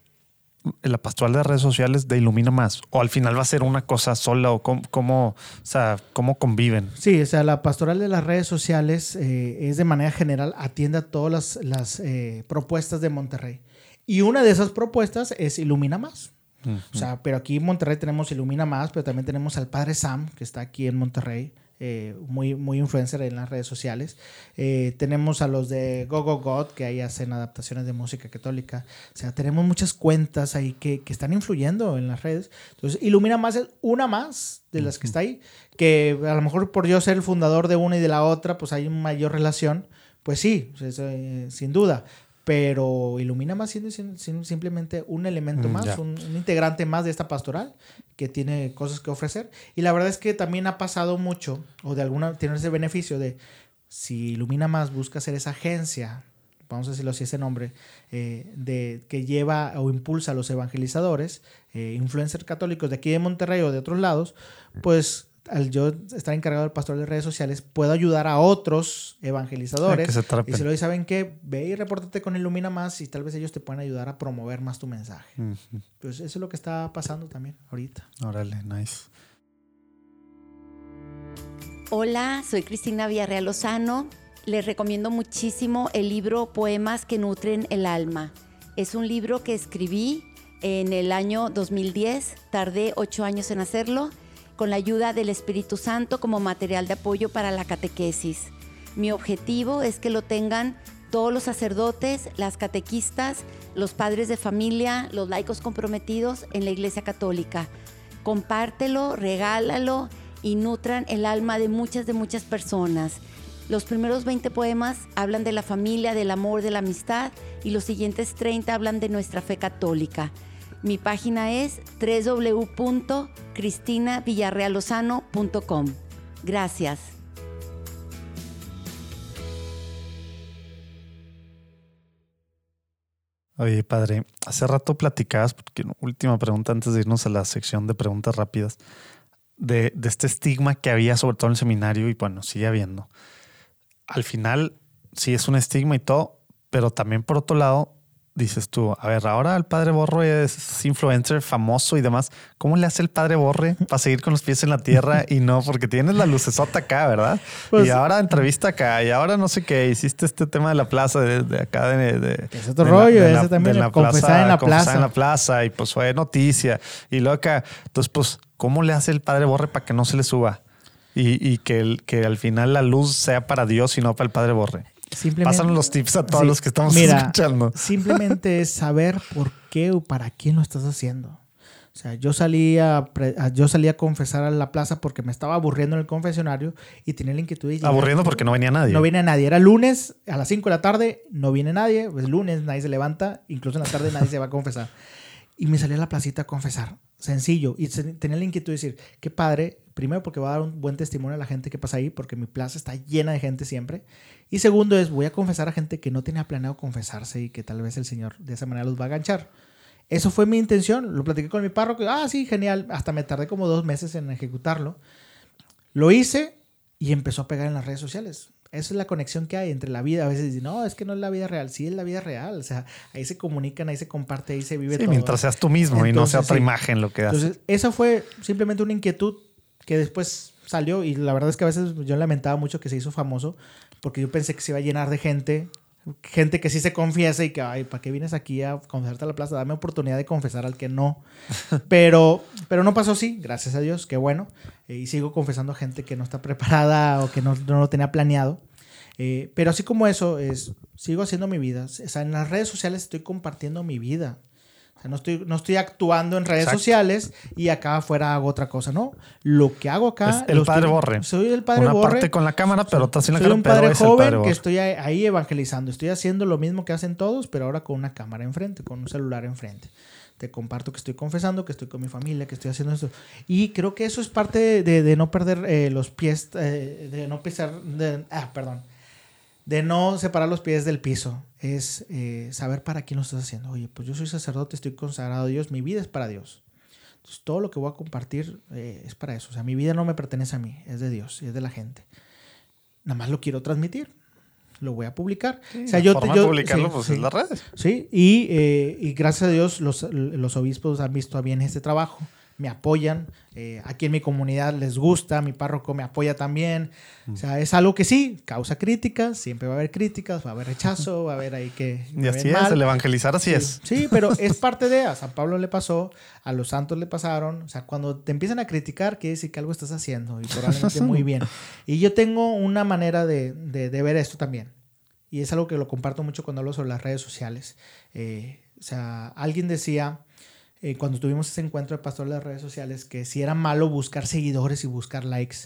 la pastoral de redes sociales de Ilumina Más? ¿O al final va a ser una cosa sola? ¿O cómo, cómo, o sea, cómo conviven? Sí, o sea, la pastoral de las redes sociales eh, es de manera general, atiende a todas las, las, eh, propuestas de Monterrey. Y una de esas propuestas es Ilumina Más. O sea, pero aquí en Monterrey tenemos Ilumina Más, pero también tenemos al Padre Sam, que está aquí en Monterrey, eh, muy, muy influencer en las redes sociales. Eh, tenemos a los de Go Go God, que ahí hacen adaptaciones de música católica. O sea, tenemos muchas cuentas ahí que, que están influyendo en las redes. Entonces, Ilumina Más es una más de las que está ahí, que a lo mejor por yo ser el fundador de una y de la otra, pues hay mayor relación pues sí, pues, eh, sin duda. Pero Ilumina más siendo, siendo simplemente un elemento Mm, más, un integrante más de esta pastoral que tiene cosas que ofrecer. Y la verdad es que también ha pasado mucho, o de alguna, tiene ese beneficio de si Ilumina más busca ser esa agencia, vamos a decirlo así, ese nombre, eh, de, que lleva o impulsa a los evangelizadores, eh, influencers católicos de aquí de Monterrey o de otros lados, pues al yo estar encargado del pastor de redes sociales, puedo ayudar a otros evangelizadores. que se atrapen. y si lo saben que ve y repórtate con Ilumina más y tal vez ellos te pueden ayudar a promover más tu mensaje. Ujú. Pues eso es lo que está pasando también ahorita. Órale, nice. Hola, soy Cristina Villarreal Lozano. Les recomiendo muchísimo el libro Poemas que nutren el alma. Es un libro que escribí en el año 2010. Tardé ocho años en hacerlo con la ayuda del Espíritu Santo como material de apoyo para la catequesis. Mi objetivo es que lo tengan todos los sacerdotes, las catequistas, los padres de familia, los laicos comprometidos en la Iglesia Católica. Compártelo, regálalo y nutran el alma de muchas, de muchas personas. Los primeros 20 poemas hablan de la familia, del amor, de la amistad y los siguientes 30 hablan de nuestra fe católica. Mi página es www.cristina.villarrealozano.com. Gracias. Oye, padre, hace rato platicabas, porque última pregunta antes de irnos a la sección de preguntas rápidas, de, de este estigma que había sobre todo en el seminario y bueno, sigue habiendo. Al final, sí es un estigma y todo, pero también por otro lado, dices tú, a ver, ahora el padre Borre es influencer famoso y demás. ¿Cómo le hace el padre Borre para seguir con los pies en la tierra y no? Porque tienes la lucesota acá, ¿verdad? Pues- y ahora entrevista acá y ahora no sé qué, hiciste este tema de la plaza de, de acá de, de- Es otro de rollo, de ese también, de confesar en la plaza. en la plaza y pues fue noticia y luego acá. Entonces, pues, ¿cómo le hace el padre Borre para que no se le suba? Y, y que, el, que al final la luz sea para Dios y no para el padre Borre. Simplemente, Pásanos los tips a todos Sí. los que estamos Mira, escuchando. Simplemente es saber por qué o para quién lo estás haciendo. O sea, yo salí a, yo salí a confesar a la plaza porque me estaba aburriendo en el confesionario y tenía la inquietud de llegar. Aburriendo porque no venía nadie. No viene nadie. Era lunes a las 5 de la tarde, no viene nadie. Pues lunes nadie se levanta, incluso en la tarde nadie se va a confesar. Y me salí a la placita a confesar. Sencillo. Y tenía la inquietud de decir, qué padre. Primero porque va a dar un buen testimonio a la gente que pasa ahí, porque mi plaza está llena de gente siempre. Y segundo es, voy a confesar a gente que no tenía planeado confesarse y que tal vez el Señor de esa manera los va a ganchar. Eso fue mi intención. Lo platiqué con mi párroco. Ah, sí, genial. Hasta me tardé como dos meses en ejecutarlo. Lo hice y empezó a pegar en las redes sociales. Esa es la conexión que hay entre la vida. A veces dicen, no, es que no es la vida real. Sí, es la vida real. O sea, ahí se comunican, ahí se comparte, ahí se vive Sí, todo. mientras seas tú mismo y no sea otra sí. imagen lo que haces. Entonces, esa fue simplemente una inquietud que después salió y la verdad es que a veces yo lamentaba mucho que se hizo famoso porque yo pensé que se iba a llenar de gente, gente que sí se confiesa y que, ay, ¿para qué vienes aquí a confesarte a la plaza? Dame oportunidad de confesar al que no. Pero, pero no pasó así, gracias a Dios, qué bueno. Eh, y sigo confesando a gente que no está preparada o que no, no lo tenía planeado. Eh, pero así como eso, es, sigo haciendo mi vida. O sea, en las redes sociales estoy compartiendo mi vida. O sea, no estoy, no estoy actuando en redes Exacto. sociales y acá afuera hago otra cosa, ¿no? Lo que hago acá... Es el padre estoy- Borre. Soy el padre Una Borre. parte con la cámara, pero sin la Soy un padre joven padre que Borre. estoy ahí evangelizando. Estoy haciendo lo mismo que hacen todos, pero ahora con una cámara enfrente, con un celular enfrente. Te comparto que estoy confesando, que estoy con mi familia, que estoy haciendo esto. Y creo que eso es parte de, no perder eh, los pies, eh, de no pisar, de, ah, perdón, de no separar los pies del piso. Es eh, saber para quién lo estás haciendo. Oye, pues yo soy sacerdote, estoy consagrado a Dios, mi vida es para Dios. Entonces, todo lo que voy a compartir es para eso. O sea, mi vida no me pertenece a mí, es de Dios y es de la gente. Nada más lo quiero transmitir. Lo voy a publicar. o sea, la yo, forma yo- de publicarlo sí, pues, sí. es las redes. Sí, y, eh, y gracias a Dios los, los obispos han visto a bien este trabajo, me apoyan, eh, aquí en mi comunidad les gusta, mi párroco me apoya también, o sea, es algo que sí, causa críticas, siempre va a haber críticas, va a haber rechazo, va a haber ahí que... Y así es, mal. el evangelizar así Sí, es. Sí, pero es parte de, a San Pablo le pasó, a los santos le pasaron, o sea, cuando te empiezan a criticar, quiere decir que algo estás haciendo y probablemente muy bien. Y yo tengo una manera de, de- de ver esto también, y es algo que lo comparto mucho cuando hablo sobre las redes sociales. Eh, o sea, alguien decía, eh, cuando tuvimos ese encuentro de pastor de las redes sociales, que si era malo buscar seguidores y buscar likes.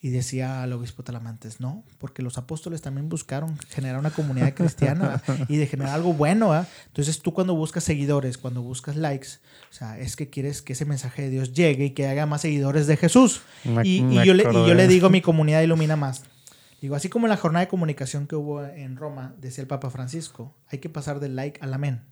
Y decía al obispo Talamantes, no, porque los apóstoles también buscaron generar una comunidad cristiana y de generar algo bueno. ¿verdad? Entonces tú cuando buscas seguidores, cuando buscas likes, o sea, es que quieres que ese mensaje de Dios llegue y que haga más seguidores de Jesús. Me- y, yo le, y yo le digo mi comunidad ilumina más. Digo, así como en la jornada de comunicación que hubo en Roma, decía el Papa Francisco, hay que pasar del like al amén.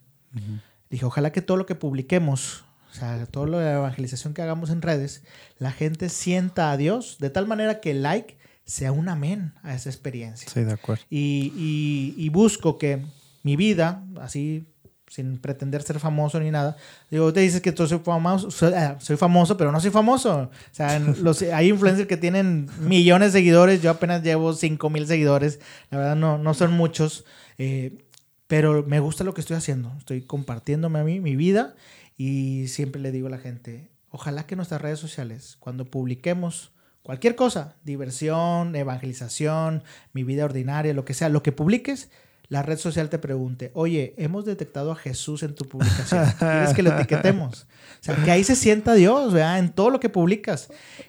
Dije, ojalá que todo lo que publiquemos, o sea, toda la evangelización que hagamos en redes, la gente sienta a Dios de tal manera que el like sea un amén a esa experiencia. Sí, de acuerdo. Y, y- y busco que mi vida, así, sin pretender ser famoso ni nada, digo, te dices que tú soy famoso, soy, ah, soy famoso, pero no soy famoso. O sea, los, hay influencers que tienen millones de seguidores, yo apenas llevo 5 mil seguidores, la verdad no, no son muchos, eh, pero me gusta lo que estoy haciendo, estoy compartiéndome a mí, mi vida, y siempre le digo a la gente, ojalá que nuestras redes sociales, cuando publiquemos cualquier cosa, diversión, evangelización, mi vida ordinaria, lo que sea, lo que publiques, la red social te pregunte, oye, hemos detectado a Jesús en tu publicación, ¿quieres que lo etiquetemos? O sea, que ahí se sienta Dios, ¿verdad? En todo lo que publicas.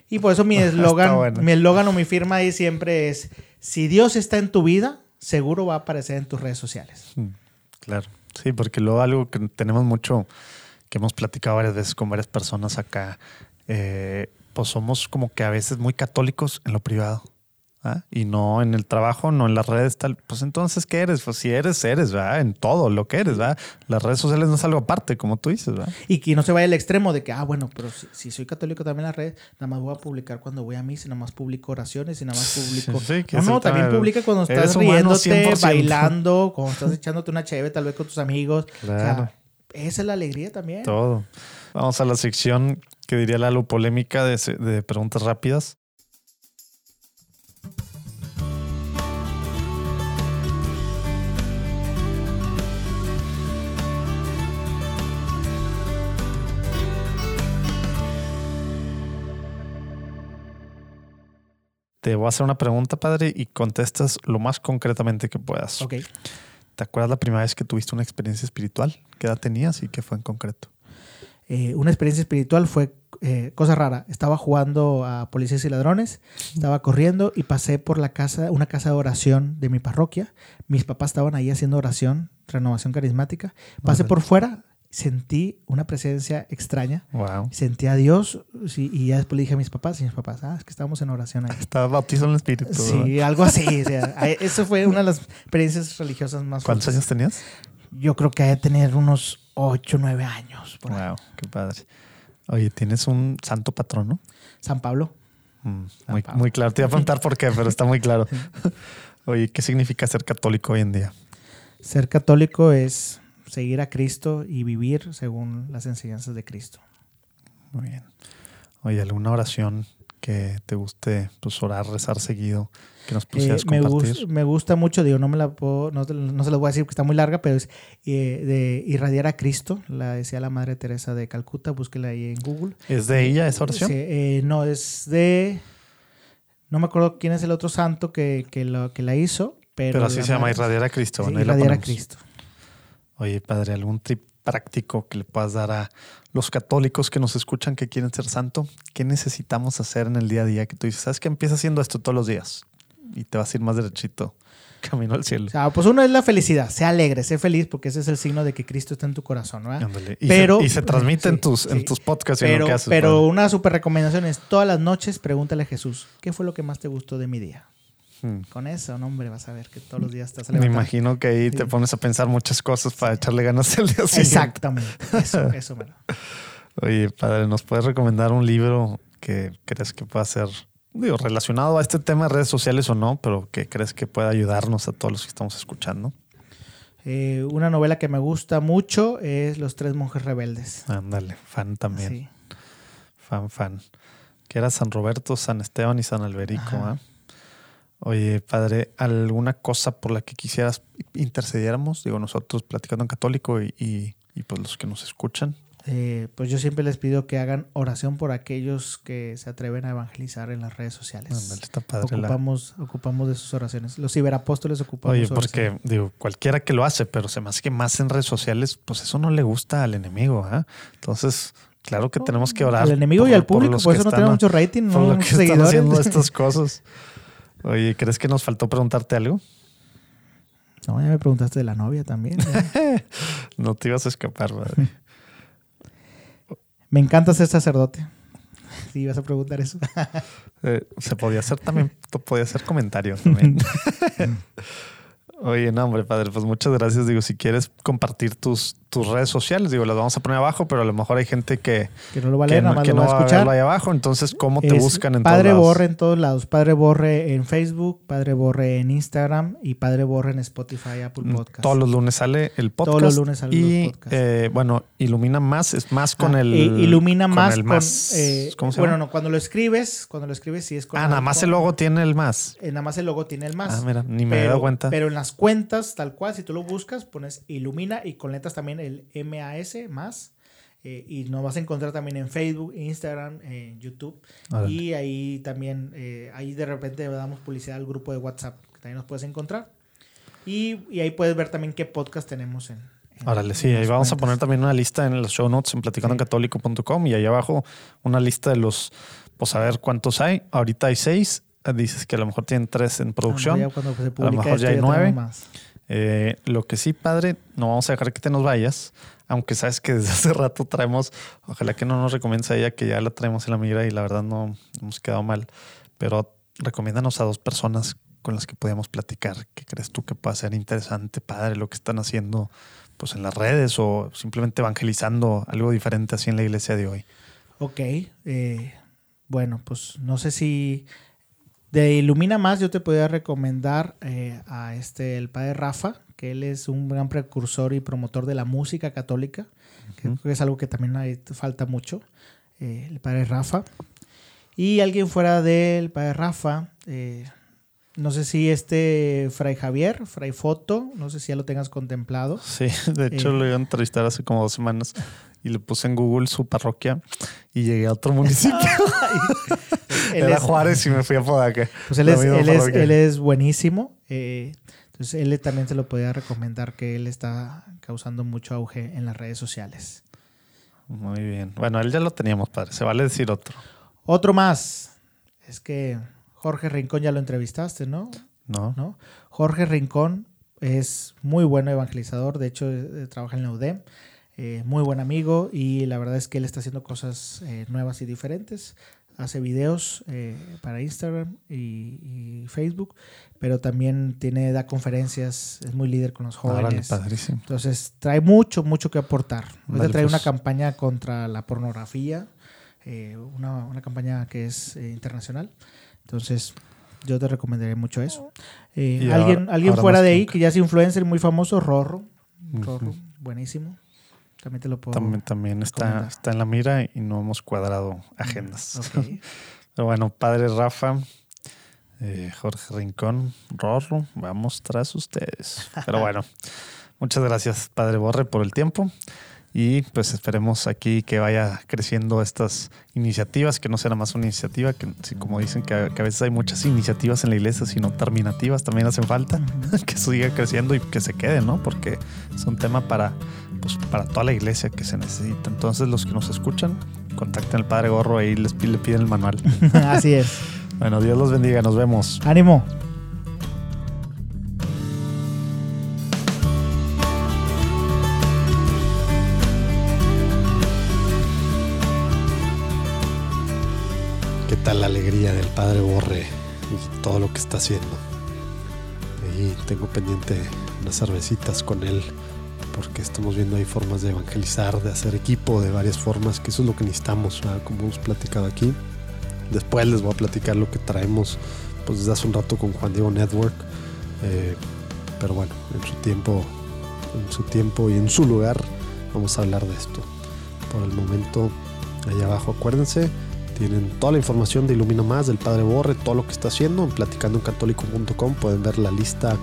Y por eso mi eslogan, bueno. mi eslogan o mi firma ahí siempre es, si Dios está en tu vida, seguro va a aparecer en tus redes sociales. Mm, Claro. Sí, porque luego algo que tenemos mucho, que hemos platicado varias veces con varias personas acá, eh, pues somos como que a veces muy católicos en lo privado. ¿Ah? Y no en el trabajo, no en las redes, tal. Pues entonces, ¿qué eres? Pues si eres, eres, ¿verdad? En todo lo que eres, ¿verdad? Las redes sociales no es algo aparte, como tú dices, ¿verdad? Y que no se vaya al extremo de que, ah, bueno, pero si, si soy católico también en las redes, nada más voy a publicar cuando voy a misa, nada más publico oraciones y nada más publico. Sí, que no, no, también publica cuando estás riéndote, 100%. bailando, cuando estás echándote una cheve tal vez con tus amigos. O Claro. sea, esa es la alegría también. Todo. Vamos a la sección que diría Lalo polémica de preguntas rápidas. Te voy a hacer una pregunta, padre, y contestas lo más concretamente que puedas. Ok. ¿Te acuerdas la primera vez que tuviste una experiencia espiritual? ¿Qué edad tenías y qué fue en concreto? Eh, una experiencia espiritual fue eh, cosa rara. Estaba jugando a policías y ladrones, estaba corriendo y pasé por la casa, una casa de oración de mi parroquia. Mis papás estaban ahí haciendo oración, renovación carismática. Pasé por fuera, sentí una presencia extraña. Wow. Sentí a Dios sí, y ya después le dije a mis papás y mis papás, ah, es que estábamos en oración ahí. Estaba bautizado en el espíritu. ¿verdad? Sí, algo así. o sea, eso fue una de las experiencias religiosas más ¿Cuántos fuertes. años tenías? Yo creo que hay de tener unos 8, 9 años. Por ahí. Wow, qué padre. Oye, ¿tienes un santo patrono? San Pablo. Mm, muy, Pablo. muy claro. Te iba a preguntar por qué, pero está muy claro. Oye, ¿qué significa ser católico hoy en día? Ser católico es seguir a Cristo y vivir según las enseñanzas de Cristo. Muy bien. Oye, ¿alguna oración que te guste pues, orar, rezar seguido, que nos Eh, pusieras me, compartir? me gusta mucho, digo, no me la puedo, no, no se las voy a decir porque está muy larga, pero es eh, de irradiar a Cristo, la decía la Madre Teresa de Calcuta, búsquela ahí en Google. ¿Es de ella esa oración? Sí, eh, no, es de, no me acuerdo quién es el otro santo que, que, lo, que la hizo, pero... Pero así la se llama irradiar a Cristo. Sí, la irradiar a. Cristo. Oye, padre, ¿algún tip práctico que le puedas dar a los católicos que nos escuchan que quieren ser santo? ¿Qué necesitamos hacer en el día a día? Que tú dices, ¿sabes que Empieza haciendo esto todos los días y te vas a ir más derechito camino al cielo. O sea, pues uno es la felicidad, sé alegre, sé feliz, porque ese es el signo de que Cristo está en tu corazón, ¿verdad? Y, pero- se, y se transmite en, sí, tus, en tus podcasts y en lo que haces. pero padre. una super recomendación es todas las noches pregúntale a Jesús, ¿qué fue lo que más te gustó de mi día? Hmm. Con eso, no, hombre, vas a ver que todos los días estás Me levantando. imagino que ahí Sí. te pones a pensar muchas cosas para echarle ganas el día siguiente. Exactamente. Eso, eso, mero. Oye, padre, ¿nos puedes recomendar un libro que crees que pueda ser, digo, relacionado a este tema de redes sociales o no, pero que crees que pueda ayudarnos a todos los que estamos escuchando? Eh, una novela que me gusta mucho es Los tres monjes rebeldes. Ándale, fan también. Sí. Fan, fan. Que era San Roberto, San Esteban y San Alberico. ¿ah? Oye, padre, ¿alguna cosa por la que quisieras intercediéramos? Digo, nosotros platicando en católico y, y, y, pues los que nos escuchan. Eh, pues yo siempre les pido que hagan oración por aquellos que se atreven a evangelizar en las redes sociales. Ándale, está padre. la- Ocupamos, ocupamos de sus oraciones. Los ciberapóstoles ocupamos Oye, porque oración. digo, cualquiera que lo hace, pero se me hace que más en redes sociales, pues eso no le gusta al enemigo. ¿ah? Entonces, Claro que tenemos que orar. Al enemigo por- y al por público, por eso no tenemos mucho rating, por no lo que están haciendo estas cosas. Oye, ¿crees que nos faltó preguntarte algo? No, ya me preguntaste de la novia también. No te ibas a escapar, madre. me encanta ser sacerdote. Sí, vas a preguntar eso. Eh, se podía hacer también, podía hacer comentario también. Oye, no, hombre, padre, pues muchas gracias. Digo, si quieres compartir tus, tus redes sociales, digo, las vamos a poner abajo, pero a lo mejor hay gente que, Que no lo va a que leer, no, nada más que lo no va a escuchar. verlo ahí abajo. Entonces, ¿cómo te Es buscan en Padre todos lados? Borre en todos lados. Padre Borre en Facebook, Padre Borre en Instagram y Padre Borre en Spotify, Apple Mm, Podcast. Todos los lunes sale el podcast. Todos los lunes salen y, los podcasts. eh, bueno, ilumina más, es más con Ah, el. i- ilumina con más el con, más. eh, ¿Cómo se bueno llama? no cuando lo escribes cuando lo escribes sí es con ah, nada más el logo tiene el más. eh, nada más el logo tiene el más Ah, mira, ni me he dado cuenta. pero en las cuentas tal cual si tú lo buscas pones ilumina y con letras también el MAS más eh, y nos vas a encontrar también en Facebook Instagram en YouTube y ahí también eh, ahí de repente damos publicidad al grupo de WhatsApp que también nos puedes encontrar y, y ahí puedes ver también qué podcast tenemos en, Órale, sí, ahí vamos a poner también una lista en los show notes en platicandocatólico.com y ahí abajo una lista de los, pues a ver cuántos hay. Ahorita hay seis. Dices que a lo mejor tienen tres en A lo producción. mejor ya mejor hay nueve. más. Eh, lo que sí, padre, no vamos a dejar que te nos vayas, aunque sabes que desde hace rato traemos, ojalá que no nos recomiendes a ella, que ya la traemos en la mira y la verdad no hemos quedado mal, pero recomiéndanos a dos personas con las que podamos platicar, que crees tú que pueda ser interesante, padre, lo que están haciendo pues en las redes o simplemente evangelizando algo diferente así en la iglesia de hoy. Ok, eh, bueno, pues no sé si de Ilumina Más yo te podría recomendar eh, a este el padre Rafa, que él es un gran precursor y promotor de la música católica, que es algo que también hay- falta mucho, eh, el padre Rafa. Y alguien fuera del padre Rafa, eh, no sé si este Fray Javier, Fray Foto, no sé si ya lo tengas contemplado. Sí, de hecho lo iba a entrevistar hace como dos semanas y le puse en Google su parroquia y llegué a otro municipio. Él Era es- Juárez y me fui a Podaca. Pues él es, él es, él es buenísimo. eh, entonces él también se lo podía recomendar que él está causando mucho auge en las redes sociales. Muy bien. Bueno, él ya lo teníamos, padre. Se vale decir otro. Otro más. Es que Jorge Rincón ya lo entrevistaste, ¿no? ¿No? ¿No? Jorge Rincón es muy buen evangelizador. De hecho, eh, trabaja en la UDEM. eh, muy buen amigo y la verdad es que él está haciendo cosas eh, nuevas y diferentes. Hace videos eh, para Instagram y, y Facebook, pero también tiene, da conferencias, es muy líder con los Órale, jóvenes. Entonces trae mucho, mucho que aportar. Ahorita Vale, trae pues. una campaña contra la pornografía, eh, una, una campaña que es eh, internacional. Entonces yo te recomendaría mucho eso. Eh, alguien ahora- alguien ahora fuera de ahí nunca. que ya es influencer muy famoso, Rorro. Rorro, buenísimo. También te lo puedo. También, también está, está en la mira y no hemos cuadrado agendas. Ok. Pero bueno, padre Rafa, eh, Jorge Rincón, Rorro, vamos tras ustedes. Pero bueno, muchas gracias, padre Borre, por el tiempo. Y pues esperemos aquí que vaya creciendo estas iniciativas, que no sea más una iniciativa, que como dicen que a, que a veces hay muchas iniciativas en la iglesia, sino terminativas también hacen falta, que siga creciendo y que se quede, ¿no? Porque es un tema para, pues, para toda la iglesia que se necesita. Entonces los que nos escuchan, contacten al padre Gorro ahí les le piden el manual. Así es. Bueno, Dios los bendiga, nos vemos. Ánimo. ¿Qué tal la alegría del padre Borre y todo lo que está haciendo? Ahí tengo pendiente unas cervecitas con él porque estamos viendo ahí formas de evangelizar, de hacer equipo de varias formas, que eso es lo que necesitamos, ¿verdad? como hemos platicado aquí. Después les voy a platicar lo que traemos pues desde hace un rato con Juan Diego Network. Eh, pero bueno, en su tiempo, en su tiempo y en su lugar vamos a hablar de esto. Por el momento, ahí abajo acuérdense, tienen toda la información de Ilumina Más, del Padre Borre, todo lo que está haciendo en platicandoencatólico.com. Pueden ver la lista,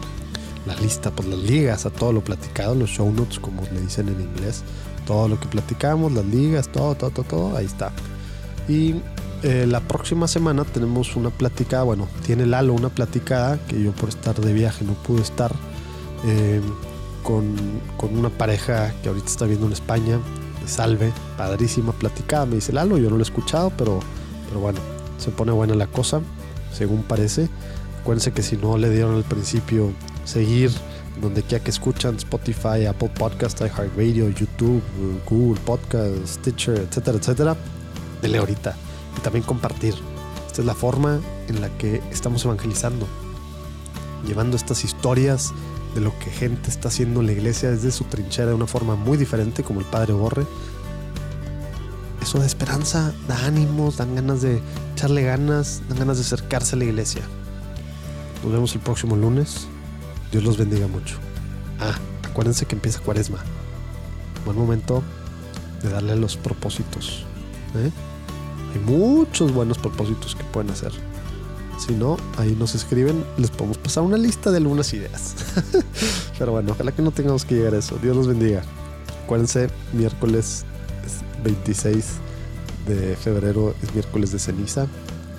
la lista, pues las ligas a todo lo platicado, los show notes, como le dicen en inglés. Todo lo que platicamos, las ligas, todo, todo, todo, todo, ahí está. Y eh, la próxima semana tenemos una platicada, bueno, tiene Lalo una platicada que yo por estar de viaje no pude estar, eh, con, con una pareja que ahorita está viendo en España. de Salve, padrísima platicada. Me dice Lalo, yo no lo he escuchado, pero, pero bueno, se pone buena la cosa, según parece. Acuérdense que si no le dieron al principio seguir donde quiera que escuchan, Spotify, Apple Podcast, iHeartRadio, YouTube, Google Podcast, Stitcher, etcétera, etcétera, dele ahorita. Y también compartir. Esta es la forma en la que estamos evangelizando, llevando estas historias de lo que gente está haciendo en la iglesia desde su trinchera de una forma muy diferente, como el Padre Borre. Eso da esperanza, da ánimos, dan ganas de echarle ganas, dan ganas de acercarse a la iglesia. Nos vemos el próximo lunes. Dios los bendiga mucho. Ah, acuérdense que empieza cuaresma. Buen momento de darle los propósitos. ¿eh? Hay muchos buenos propósitos que pueden hacer. Si no, ahí nos escriben, les podemos pasar una lista de algunas ideas. Pero bueno, ojalá que no tengamos que llegar a eso. Dios los bendiga. Acuérdense, miércoles 26 de febrero es miércoles de ceniza.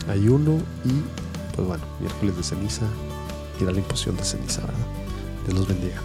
Ayuno y, pues bueno, miércoles de ceniza. A la imposición de ceniza, ¿verdad? Dios los bendiga.